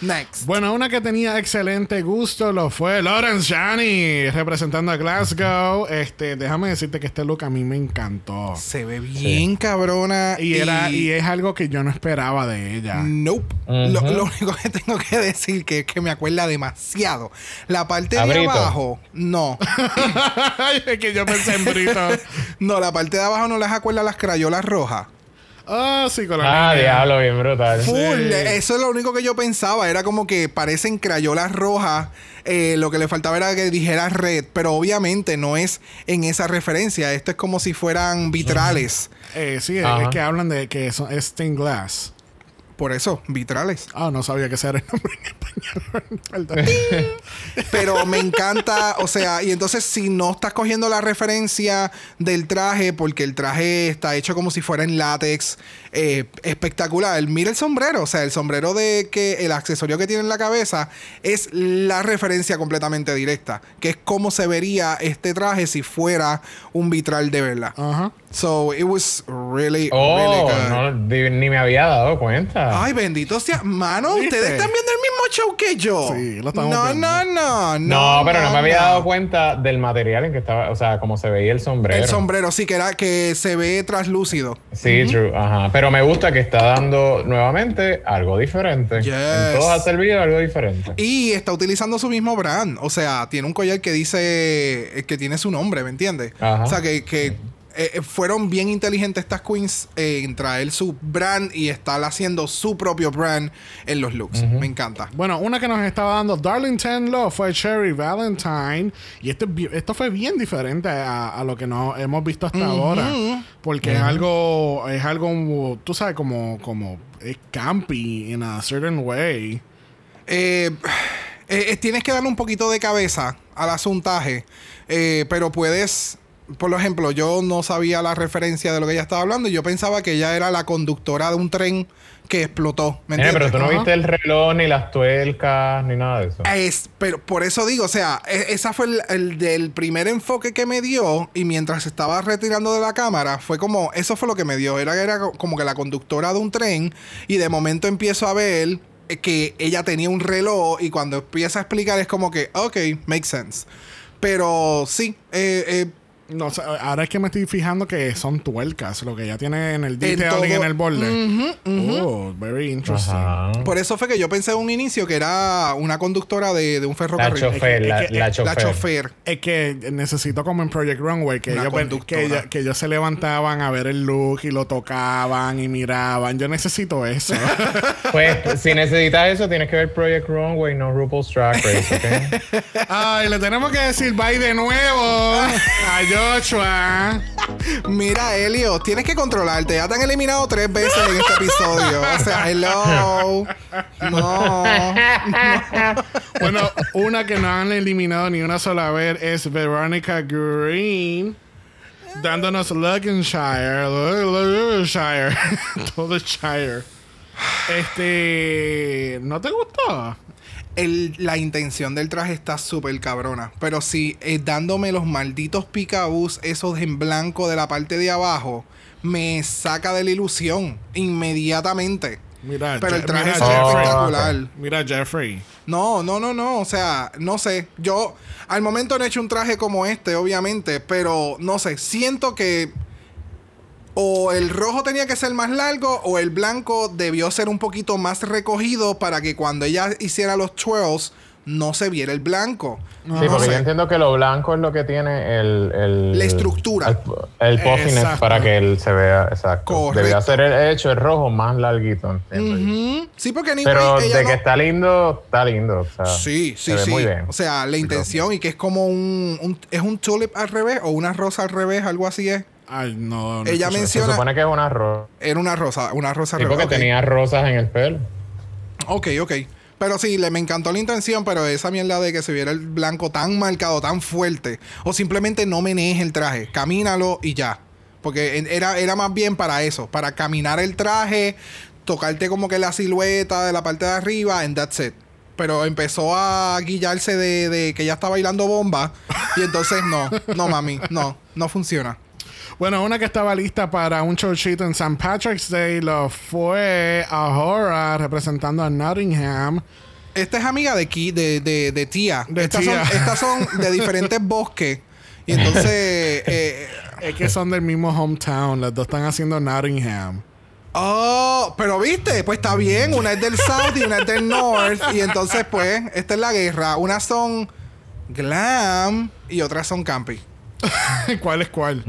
Next. Bueno, una que tenía excelente gusto lo fue Lawrence Jani representando a Glasgow. Este, déjame decirte que este look a mí me encantó. Se ve bien cabrona. Y era y es algo que yo no esperaba de ella. Nope. Lo, lo único que tengo que decir que es que me acuerda demasiado. La parte de abajo, no. Es que yo pensé en Brito. No, la parte de abajo no les acuerda las crayolas rojas. Ah, sí, con la Ah, niña. diablo, bien brutal. Full. Sí. Eso es lo único que yo pensaba. Era como que parecen crayolas rojas. Eh, lo que le faltaba era que dijera red. Pero obviamente no es en esa referencia. Esto es como si fueran vitrales. Eh, sí, es que hablan de que son, es stained glass. Por eso, vitrales. Ah, no sabía que ese era el nombre en español. Pero me encanta, o sea, y entonces si no estás cogiendo la referencia del traje, porque el traje está hecho como si fuera en látex, eh, espectacular. Mira el sombrero, o sea, el sombrero de que el accesorio que tiene en la cabeza es la referencia completamente directa, que es como se vería este traje si fuera un vitral de verdad. Ajá. So it was really, really Oh, good. no, ni me había dado cuenta. Ay, bendito sea. Mano, ustedes están viendo el show que yo. Sí, lo estamos no, viendo. no, no, no, pero no me había no. dado cuenta del material en que estaba, o sea, cómo se veía el sombrero. El sombrero, sí, que era que se ve traslúcido. Sí, true, ajá. Pero me gusta que está dando nuevamente algo diferente. Yes. En todos ha servido algo diferente. Y está utilizando su mismo brand. O sea, tiene un collar que dice que tiene su nombre, ¿me entiendes? Ajá. O sea, que, que, eh, fueron bien inteligentes estas queens eh, en traer su brand y estar haciendo su propio brand en los looks. Me encanta. Bueno, una que nos estaba dando Darlington Law fue Cherry Valentine. Y esto, es bi- esto fue bien diferente a, a lo que no hemos visto hasta ahora. Porque es algo, es algo, tú sabes, como, como es campy in a certain way. Eh, eh, eh, tienes que darle un poquito de cabeza al asuntaje, eh, pero puedes, por ejemplo, yo no sabía la referencia de lo que ella estaba hablando y yo pensaba que ella era la conductora de un tren que explotó. ¿me Eh, pero entiendes? tú no Ajá. viste el reloj, ni las tuercas, ni nada de eso. Es, pero por eso digo, o sea, e- esa fue el, el del primer enfoque que me dio y mientras estaba retirando de la cámara, fue como, eso fue lo que me dio, era, era como que la conductora de un tren y de momento empiezo a ver eh, que ella tenía un reloj y cuando empieza a explicar es como que, ok, makes sense. Pero sí, eh, eh, No ahora es que me estoy fijando que son tuercas, lo que ella tiene en el detailing todo- en el borde. Oh, very interesting. Ajá. Por eso fue que yo pensé en un inicio que era una conductora de, de un La ferrocarril. chofer, es la, que- es que- la la chofer. La chofer. Es que necesito como en Project Runway que ellos, que, ellos, que ellos se levantaban a ver el look y lo tocaban y miraban. Yo necesito eso. Pues si necesitas eso, tienes que ver Project Runway, no RuPaul's Drag Race, ¿ok? Ay, le tenemos que decir bye de nuevo a Joshua. Mira, Elio, tienes que controlarte. Ya te han eliminado tres veces en este episodio. O sea, hello. No. Bueno, una que no han eliminado ni una sola vez es Veronica Green. Dándonos Lincolnshire. Lincolnshire. Todo Shire. Este. ¿No te gustó? El- la intención del traje está súper cabrona. Pero sí, eh, dándome los malditos picabús, esos en blanco de la parte de abajo, me saca de la ilusión inmediatamente. Mira, Pero el Je- traje mira, ve Jeffrey. espectacular. Mira, Jeffrey. No, no, no, no. O sea, no sé. Yo al momento no he hecho un traje como este, obviamente. Pero no sé. Siento que o el rojo tenía que ser más largo o el blanco debió ser un poquito más recogido para que cuando ella hiciera los twirls no se viera el blanco. Sí, No porque sé. yo entiendo que lo blanco es lo que tiene el... el La estructura. El, el para que él se vea exacto. Correcto. Debía ser el hecho el rojo más larguito. Sí, porque anyway, Pero ella de no- que está lindo, está lindo. O sea, Sí, sí, se sí. muy bien. O sea, la intención y que es como un, un- es un tulip al revés o una rosa al revés, algo así es. Ay, no. no Ella escuché. Se menciona- supone que es una rosa. Era una rosa, una rosa Sí, revés. porque ok. tenía rosas en el pelo. Ok, ok. Pero sí, le, me encantó la intención, pero esa mierda de que se viera el blanco tan marcado, tan fuerte, o simplemente no menees el traje, camínalo y ya. Porque era, era más bien para eso, para caminar el traje, tocarte como que la silueta de la parte de arriba, and that's it. Pero empezó a guillarse de, de que ya está bailando bomba, y entonces no, no mami, no, no funciona. Bueno, una que estaba lista para un showcito en St. Patrick's Day lo fue Ahora representando a Nottingham. Esta es amiga de Ki, de, de, de tía. De estas, tía. Son, estas son de diferentes bosques. Y entonces, eh, Es que son del mismo hometown. Las dos están haciendo Nottingham. oh, pero viste, pues está bien. Una es del South y una es del North. Y entonces, pues, esta es la guerra. Unas son glam y otras son campy. ¿Cuál es cuál?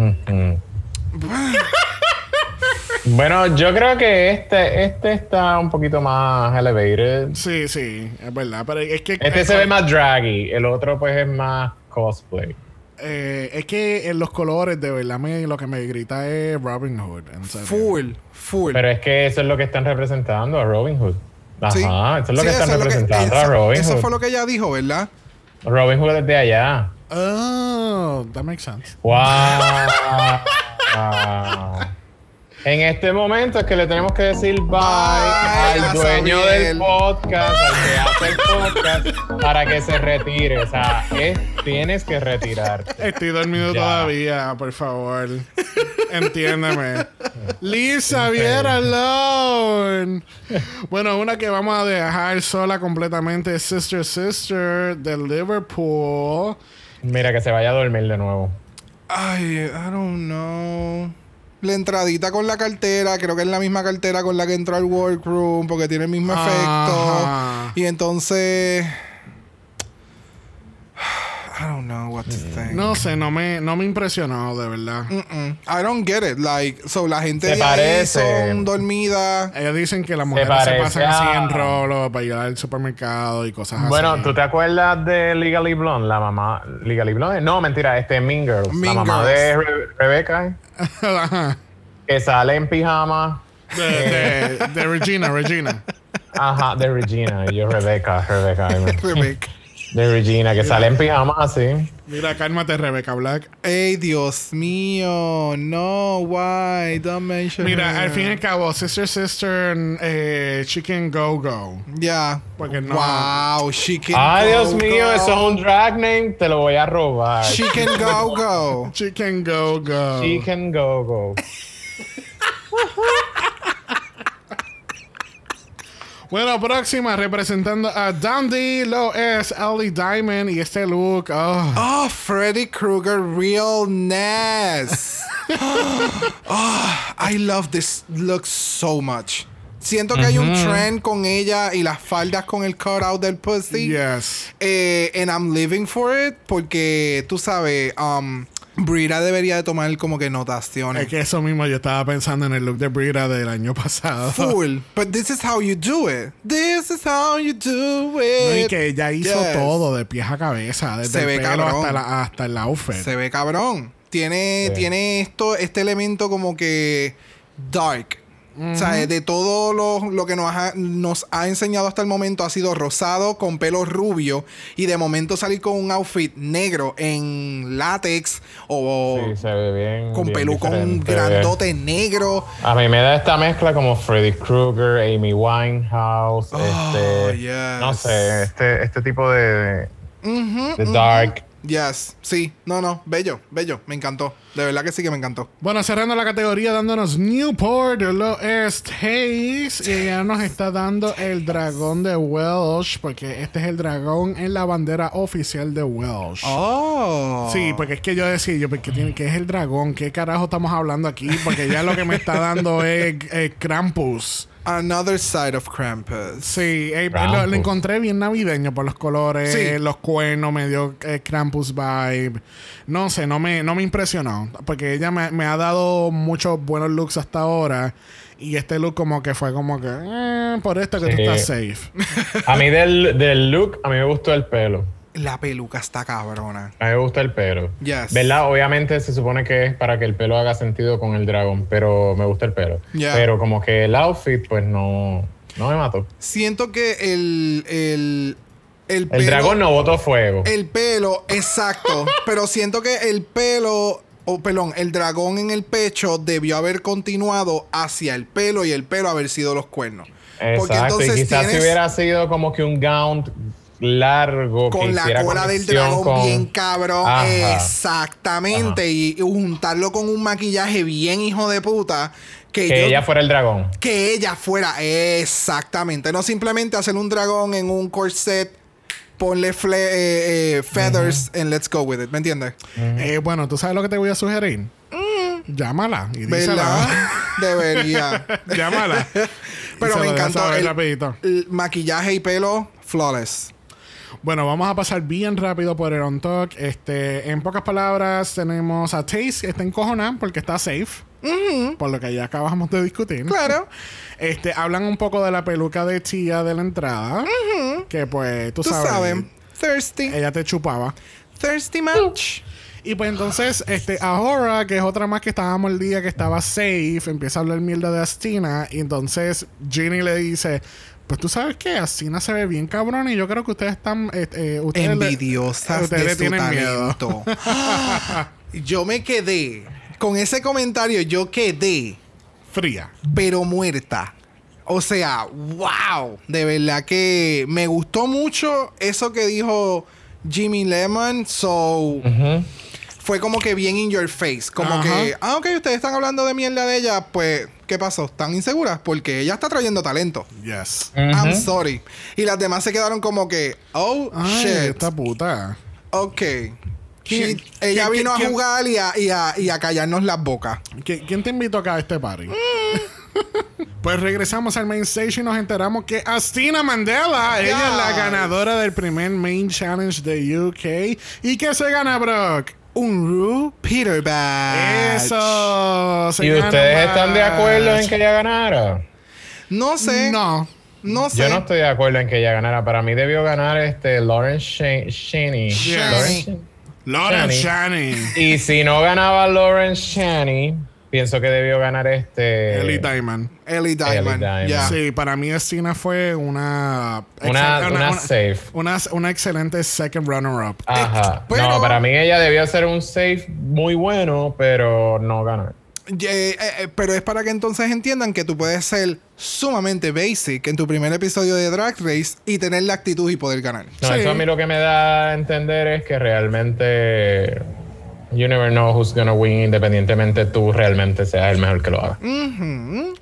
Bueno, yo creo que este, este está un poquito más elevated. Sí, sí, es verdad. Pero es que, Este se ve más draggy, el otro pues es más cosplay. eh, es que en los colores, de verdad, me, lo que me grita es Robin Hood. en serio. Full, full. Pero es que eso es lo que están representando a Robin Hood. Ajá, Sí. eso es lo Sí, que están eso es lo que- representando eso- a Robin Eso Hood. fue lo que ella dijo, ¿verdad? Robin Hood desde allá. Oh, that makes sense. ¡Wow! En este momento es que le tenemos que decir bye Ay, al dueño Samuel. del podcast, al que hace el podcast, para que se retire. O sea, es- tienes que retirarte. Estoy dormido Ya. todavía, por favor. Entiéndeme. Lisa, Xavier alone. Bueno, una que vamos a dejar sola completamente es Sister Sister de Liverpool. Mira, que se vaya a dormir de nuevo. Ay, I don't know. La entradita con la cartera, creo que es la misma cartera con la que entró al workroom, porque tiene el mismo Ajá. efecto. Y entonces. I don't know what to think. No sé, no me, no me impresionó, de verdad. I don't get it. Like, so la gente Se de ahí parece. son dormidas. Ellos dicen que las mujeres se pasan así en rolo para ir al supermercado y cosas así. Bueno, ¿tú te acuerdas de Legally Blonde? La mamá... ¿Legally Blonde? No, mentira, este Mean Girls. Mean la mamá Girls. de Re- Rebecca, ¿eh? Ajá. que sale en pijama. de, de, de Regina, Regina. Ajá, de Regina. Yo, ay, me- Rebecca. De Regina, que sale en pijama así. Mira, cálmate, Rebecca Black. Ey, Dios mío. No, why? Don't mention Mira, her. al fin y al cabo, Sister Sister eh, Chicken Go Go. Ya. Porque no- Wow, Chicken Ay, Go Dios mío, Go. eso es un drag name. Te lo voy a robar. Chicken Go Go. Chicken Go Go. Chicken Go Go. Bueno, próxima, representando a Dundee, lo es Ellie Diamond y este look. Oh. Oh, Freddy Krueger realness. oh, I love this look so much. Siento que hay un trend con ella y las faldas con el cutout del pussy. Yes. Eh, and I'm living for it porque tú sabes, um, Brita debería de tomar como que notaciones. Es que eso mismo yo estaba pensando en el look de Brita del año pasado. Full. But this is how you do it. This is how you do No, it. y que ella hizo Yes. todo de pies a cabeza, desde Se el ve pelo cabrón. hasta, la- hasta el outfit. Se ve cabrón. Tiene, tiene esto, este elemento como que dark. O sea, de todo lo, lo que nos ha, nos ha enseñado hasta el momento ha sido rosado con pelo rubio y de momento salir con un outfit negro en látex o Sí, se ve bien. con pelucón grandote negro. A mí me da esta mezcla como Freddy Krueger, Amy Winehouse, Oh, este, yes. no sé, este, este tipo de, dark. Yes, sí, no, no, bello, bello, me encantó. De verdad que sí que me encantó. Bueno, cerrando la categoría, dándonos Newport, lo es Hayes. Y ella nos está dando el dragón de Welsh, porque este es el dragón en la bandera oficial de Welsh. Oh. Sí, porque es que yo decía, yo, porque tiene, ¿qué es el dragón? ¿Qué carajo estamos hablando aquí? Porque ya lo que me está dando es, es Krampus. Another side of Krampus. Sí, eh, Krampus. lo, lo encontré bien navideño por los colores, Sí. los cuernos, medio eh, Krampus vibe. No sé, no me, no me impresionó. Porque ella me, me ha dado muchos buenos looks hasta ahora. Y este look como que fue como que... eh, por esto que tú Sí. estás safe. A mí del, del look, a mí me gustó el pelo. La peluca está cabrona. A mí me gusta el pelo. Yes. ¿Verdad? Obviamente se supone que es para que el pelo haga sentido con el dragón, pero me gusta el pelo. Yeah. Pero como que el outfit, pues no, no me mató. Siento que el. El, el, El pelo- dragón no botó fuego. El pelo, exacto. pero siento que el pelo. O perdón, el dragón en el pecho debió haber continuado hacia el pelo y el pelo haber sido los cuernos. Porque Exacto. Y quizás si hubiera sido como que un gown largo que con la cola del dragón con- bien cabrón. Ajá. Exactamente. Y, y juntarlo con un maquillaje bien hijo de puta. Que, Que yo- ella fuera el dragón. que ella fuera exactamente no simplemente hacer un dragón en un corset ponle fle- eh, eh, feathers and let's go with it ¿me entiendes? Eh, bueno, ¿tú sabes lo que te voy a sugerir? Llámala y Mm. ¿verdad? dísela. debería Llámala. pero Y me encantó el, el maquillaje y pelo flawless Bueno, vamos a pasar bien rápido por el on talk. Este, en pocas palabras, tenemos a Taze que está encojonada porque está safe. Por lo que ya acabamos de discutir. claro Este, hablan un poco de la peluca de Tia de la entrada. Que pues, tú, tú sabes. sabes thirsty Ella te chupaba. thirsty much Y pues entonces, este, Ahora, que es otra más que estábamos el día que estaba safe, empieza a hablar mierda de Astina. Y entonces Ginny le dice. Pues tú sabes que Astina se ve bien cabrón y yo creo que ustedes están... eh, eh, ustedes le- envidiosas ustedes de le su tienen miedo. talento yo me quedé con ese comentario yo quedé Fría. pero muerta. O sea, wow. De verdad que me gustó mucho eso que dijo Jimmy Lemon. So, fue como que bien in your face. Como Ajá. que, ah, ok, ustedes están hablando de mierda de ella. Pues, ¿qué pasó? ¿Están inseguras? Porque ella está trayendo talento. Yes. I'm sorry. Y las demás se quedaron como que, oh, Ay, shit. esta puta. Ok. ¿Quién- She- ella quién- vino a jugar y a, y a- y a callarnos las bocas. ¿Qui- ¿Quién te invitó acá a este party? Mm. pues regresamos al main stage y nos enteramos que Astina Mandela, ella es la ganadora del primer main challenge de UK. ¿Y qué se gana, Brock? Un Ru Peter Badge. Eso. se ¿Y ustedes están de acuerdo en que ella ganara? No sé. No. No sé. Yo no estoy de acuerdo en que ella ganara. Para mí debió ganar este Lawrence Shan- Shaney. Shaney. Lawrence Shan- Lauren Shani. Shani. Y si no ganaba Lawrence Shaney, pienso que debió ganar este. Ellie Diamond. Ellie Diamond. Sí, para mí Astina fue una... Una- una safe. Una, una excelente second runner-up. Ajá. pero- No, para mí ella debió ser un safe muy bueno, pero no ganar. Eh, eh, eh, pero es para que entonces entiendan que tú puedes ser sumamente basic en tu primer episodio de Drag Race y tener la actitud y poder ganar. No, Sí. eso a mí lo que me da a entender es que realmente. You never know who's gonna win, independientemente tú realmente seas el mejor que lo haga. Mm.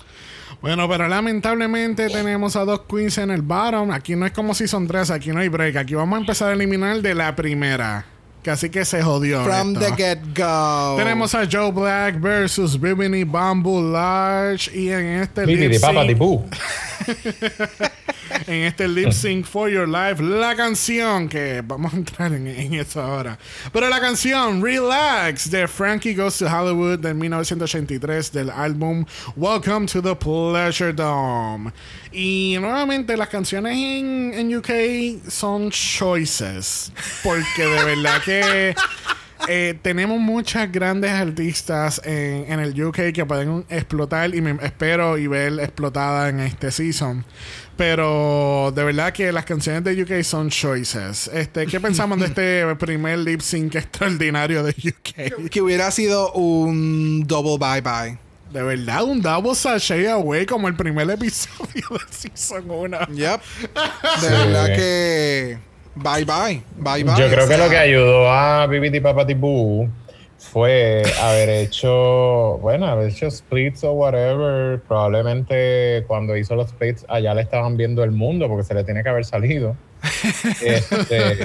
Bueno, pero lamentablemente tenemos a dos queens en el bottom. Aquí no es como si son tres, aquí no hay break. Aquí vamos a empezar a eliminar de la primera. Que así que se jodió. From esto. the get-go. Tenemos a Joe Black versus Bimini Bamboo Large. Y en este Bibidi lip papa. en este lip sync for your life, la canción que vamos a entrar en, en eso ahora. Pero la canción Relax de Frankie Goes to Hollywood de 1983 del álbum Welcome to the Pleasure Dome. Y nuevamente las canciones en, en UK son choices. Porque de verdad que eh, tenemos muchas grandes artistas en, en el UK que pueden explotar y me espero y ver explotada en este season. Pero de verdad que las canciones de UK son choices. Este, ¿Qué pensamos de este primer lip sync extraordinario de UK? Que hubiera sido un double bye-bye. De verdad, un double sachet away como el primer episodio de season 1. Yep. De verdad que... Bye-bye. Bye-bye. Yo creo O que lo que ayudó a Bibidi Papa Tipú fue haber hecho, bueno, haber hecho splits o whatever. Probablemente cuando hizo los splits allá le estaban viendo el mundo porque se le tiene que haber salido. Este,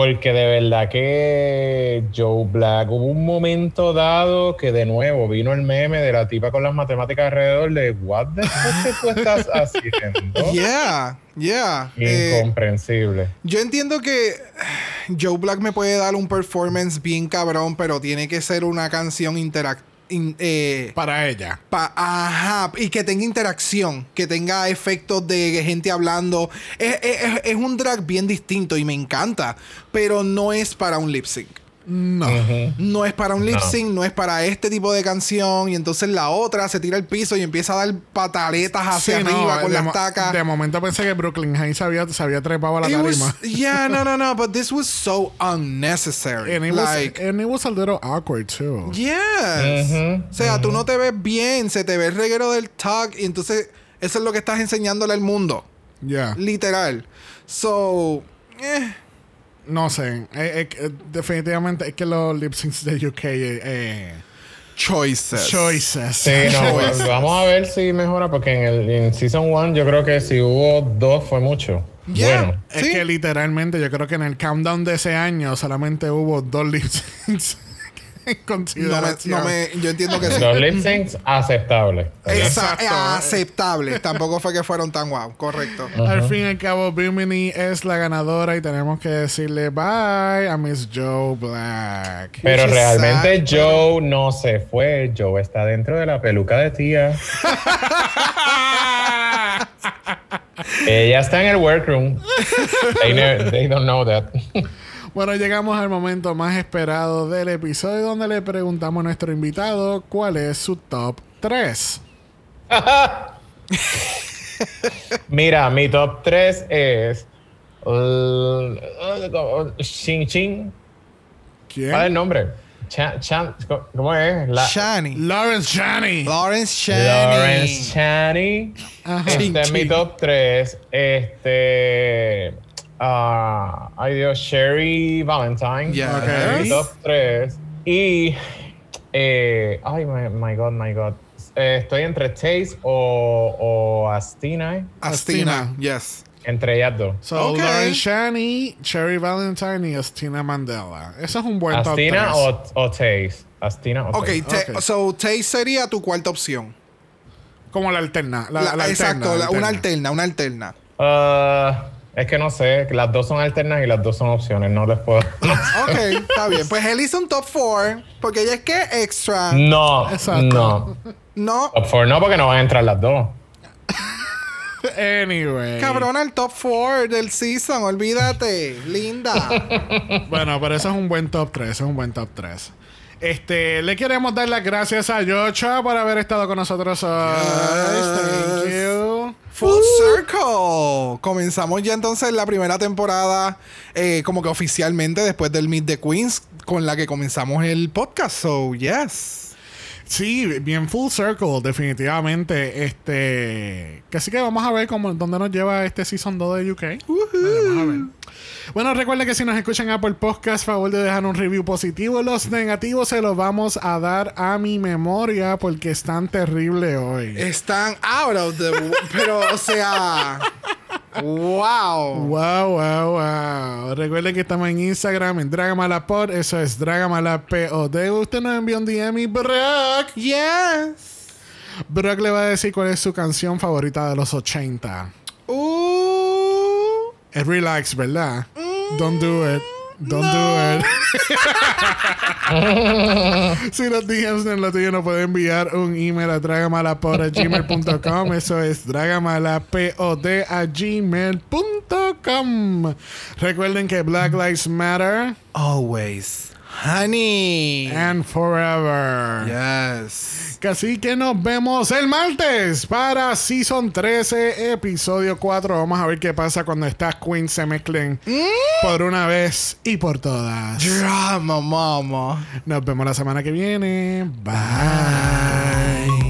porque de verdad que Joe Black hubo un momento dado que de nuevo vino el meme de la tipa con las matemáticas alrededor de what the fuck tú estás haciendo. Yeah, yeah. Eh, Incomprensible. yo entiendo que Joe Black me puede dar un performance bien cabrón, pero tiene que ser una canción interactiva. Para ella. Pa- ajá, y que tenga interacción, que tenga efectos de gente hablando. Es, es- es un drag bien distinto y me encanta, pero no es para un lip sync. No. No es para un lip sync, no es para este tipo de canción. Y entonces la otra se tira al piso y empieza a dar pataletas hacia Sí, no, arriba con las tacas. de momento pensé que Brooklyn Heights se había, se había trepado a la It tarima. was, yeah, no, no, no, but this was so unnecessary. And it, like, was, and it was a little awkward too. yes. O sea, tú no te ves bien, se te ve el reguero del tag y entonces eso es lo que estás enseñándole al mundo. Yeah. Literal. So, eh, No sé. Eh, eh, definitivamente es que los lip syncs de UK eh, eh, choices. choices. Sí, no, Choices. vamos a ver si mejora, porque en el en Season 1 yo creo que si hubo dos fue mucho. Yeah. Bueno, Es Sí. que literalmente yo creo que en el countdown de ese año solamente hubo dos lip syncs en No me, consideración. no me, yo entiendo que sí. los lip syncs aceptables. Esa- Exacto. aceptable. Tampoco fue que fueron tan guau. Correcto. Al fin y al cabo, Bimini es la ganadora y tenemos que decirle bye a Miss Joe Black. Pero realmente sad, Joe no se fue. Joe está dentro de la peluca de tía. Ella está en el workroom. They don't know that. Bueno, llegamos al momento más esperado del episodio donde le preguntamos a nuestro invitado cuál es su top 3. Mira, mi top 3 es. uh, Shin Chin. ¿Quién? ¿Cuál es el nombre? Chan, Chan, ¿Cómo es? La, Shani. Lawrence Chani. Lawrence Shani. Lawrence. Ajá. Este es mi top 3. Este. Ah, ay Dios, Sherry Valentine. Yes. Ok. Mi top 3. Y. eh, ay, my, my God, my God. Eh, estoy entre Taste o, o Astina. ¿eh? Astina. Yes. Entre ellas dos. So, Ok. Lawrence Chani, Cherry Valentine y Astina Mandela. Eso es un buen top 3. Astina o, o Taste. Astina o Ok, Taste. te- Ok. so Tay sería tu cuarta opción. Como la alterna. La, La- la exacto, alterna, la- una alterna, una alterna. Ah, es que no sé, las dos son alternas y las dos son opciones, no les puedo. Ok, está bien. Pues él hizo un top 4 porque ella es que extra. No, Exacto. no. No, Top four no, porque no van a entrar las dos. Anyway. cabrona, el top 4 del season, olvídate. Linda. Bueno, pero eso es un buen top 3. Eso es un buen top 3. Este, le queremos dar las gracias a Yocha por haber estado con nosotros hoy. Thank you. Full Circle. Comenzamos ya entonces la primera temporada, eh, como que oficialmente después del Meet the Queens, con la que comenzamos el podcast. So, yes. Sí, bien full circle, definitivamente. Este. Que así que vamos a ver cómo, dónde nos lleva este season 2 de UK. Veremos a ver. Bueno, recuerda que si nos escuchan Apple Podcast, favor de dejar un review positivo. Los negativos se los vamos a dar a mi memoria porque están terribles hoy. Están out of the. Pero, o sea. ¡Wow! Wow, wow, wow. Recuerden que estamos en Instagram, en Dragamalapod. Eso es Dragamalapod. Usted nos envió un DM y Brock. Yes. Brock le va a decir cuál es su canción favorita de los 80. Uh. Es relax, ¿verdad? Don't do it. Don't do it. si los DMs en lo tuyo no pueden enviar un email a dragamalapod.gmail.com. Eso es dragamalapod a gmail.com. Recuerden que Black Lives Matter Always. Honey. and forever. Yes. Así que nos vemos el martes para Season 13, episodio 4. Vamos a ver qué pasa cuando estas queens se mezclen por una vez y por todas. Drama, mama. Nos vemos la semana que viene. Bye.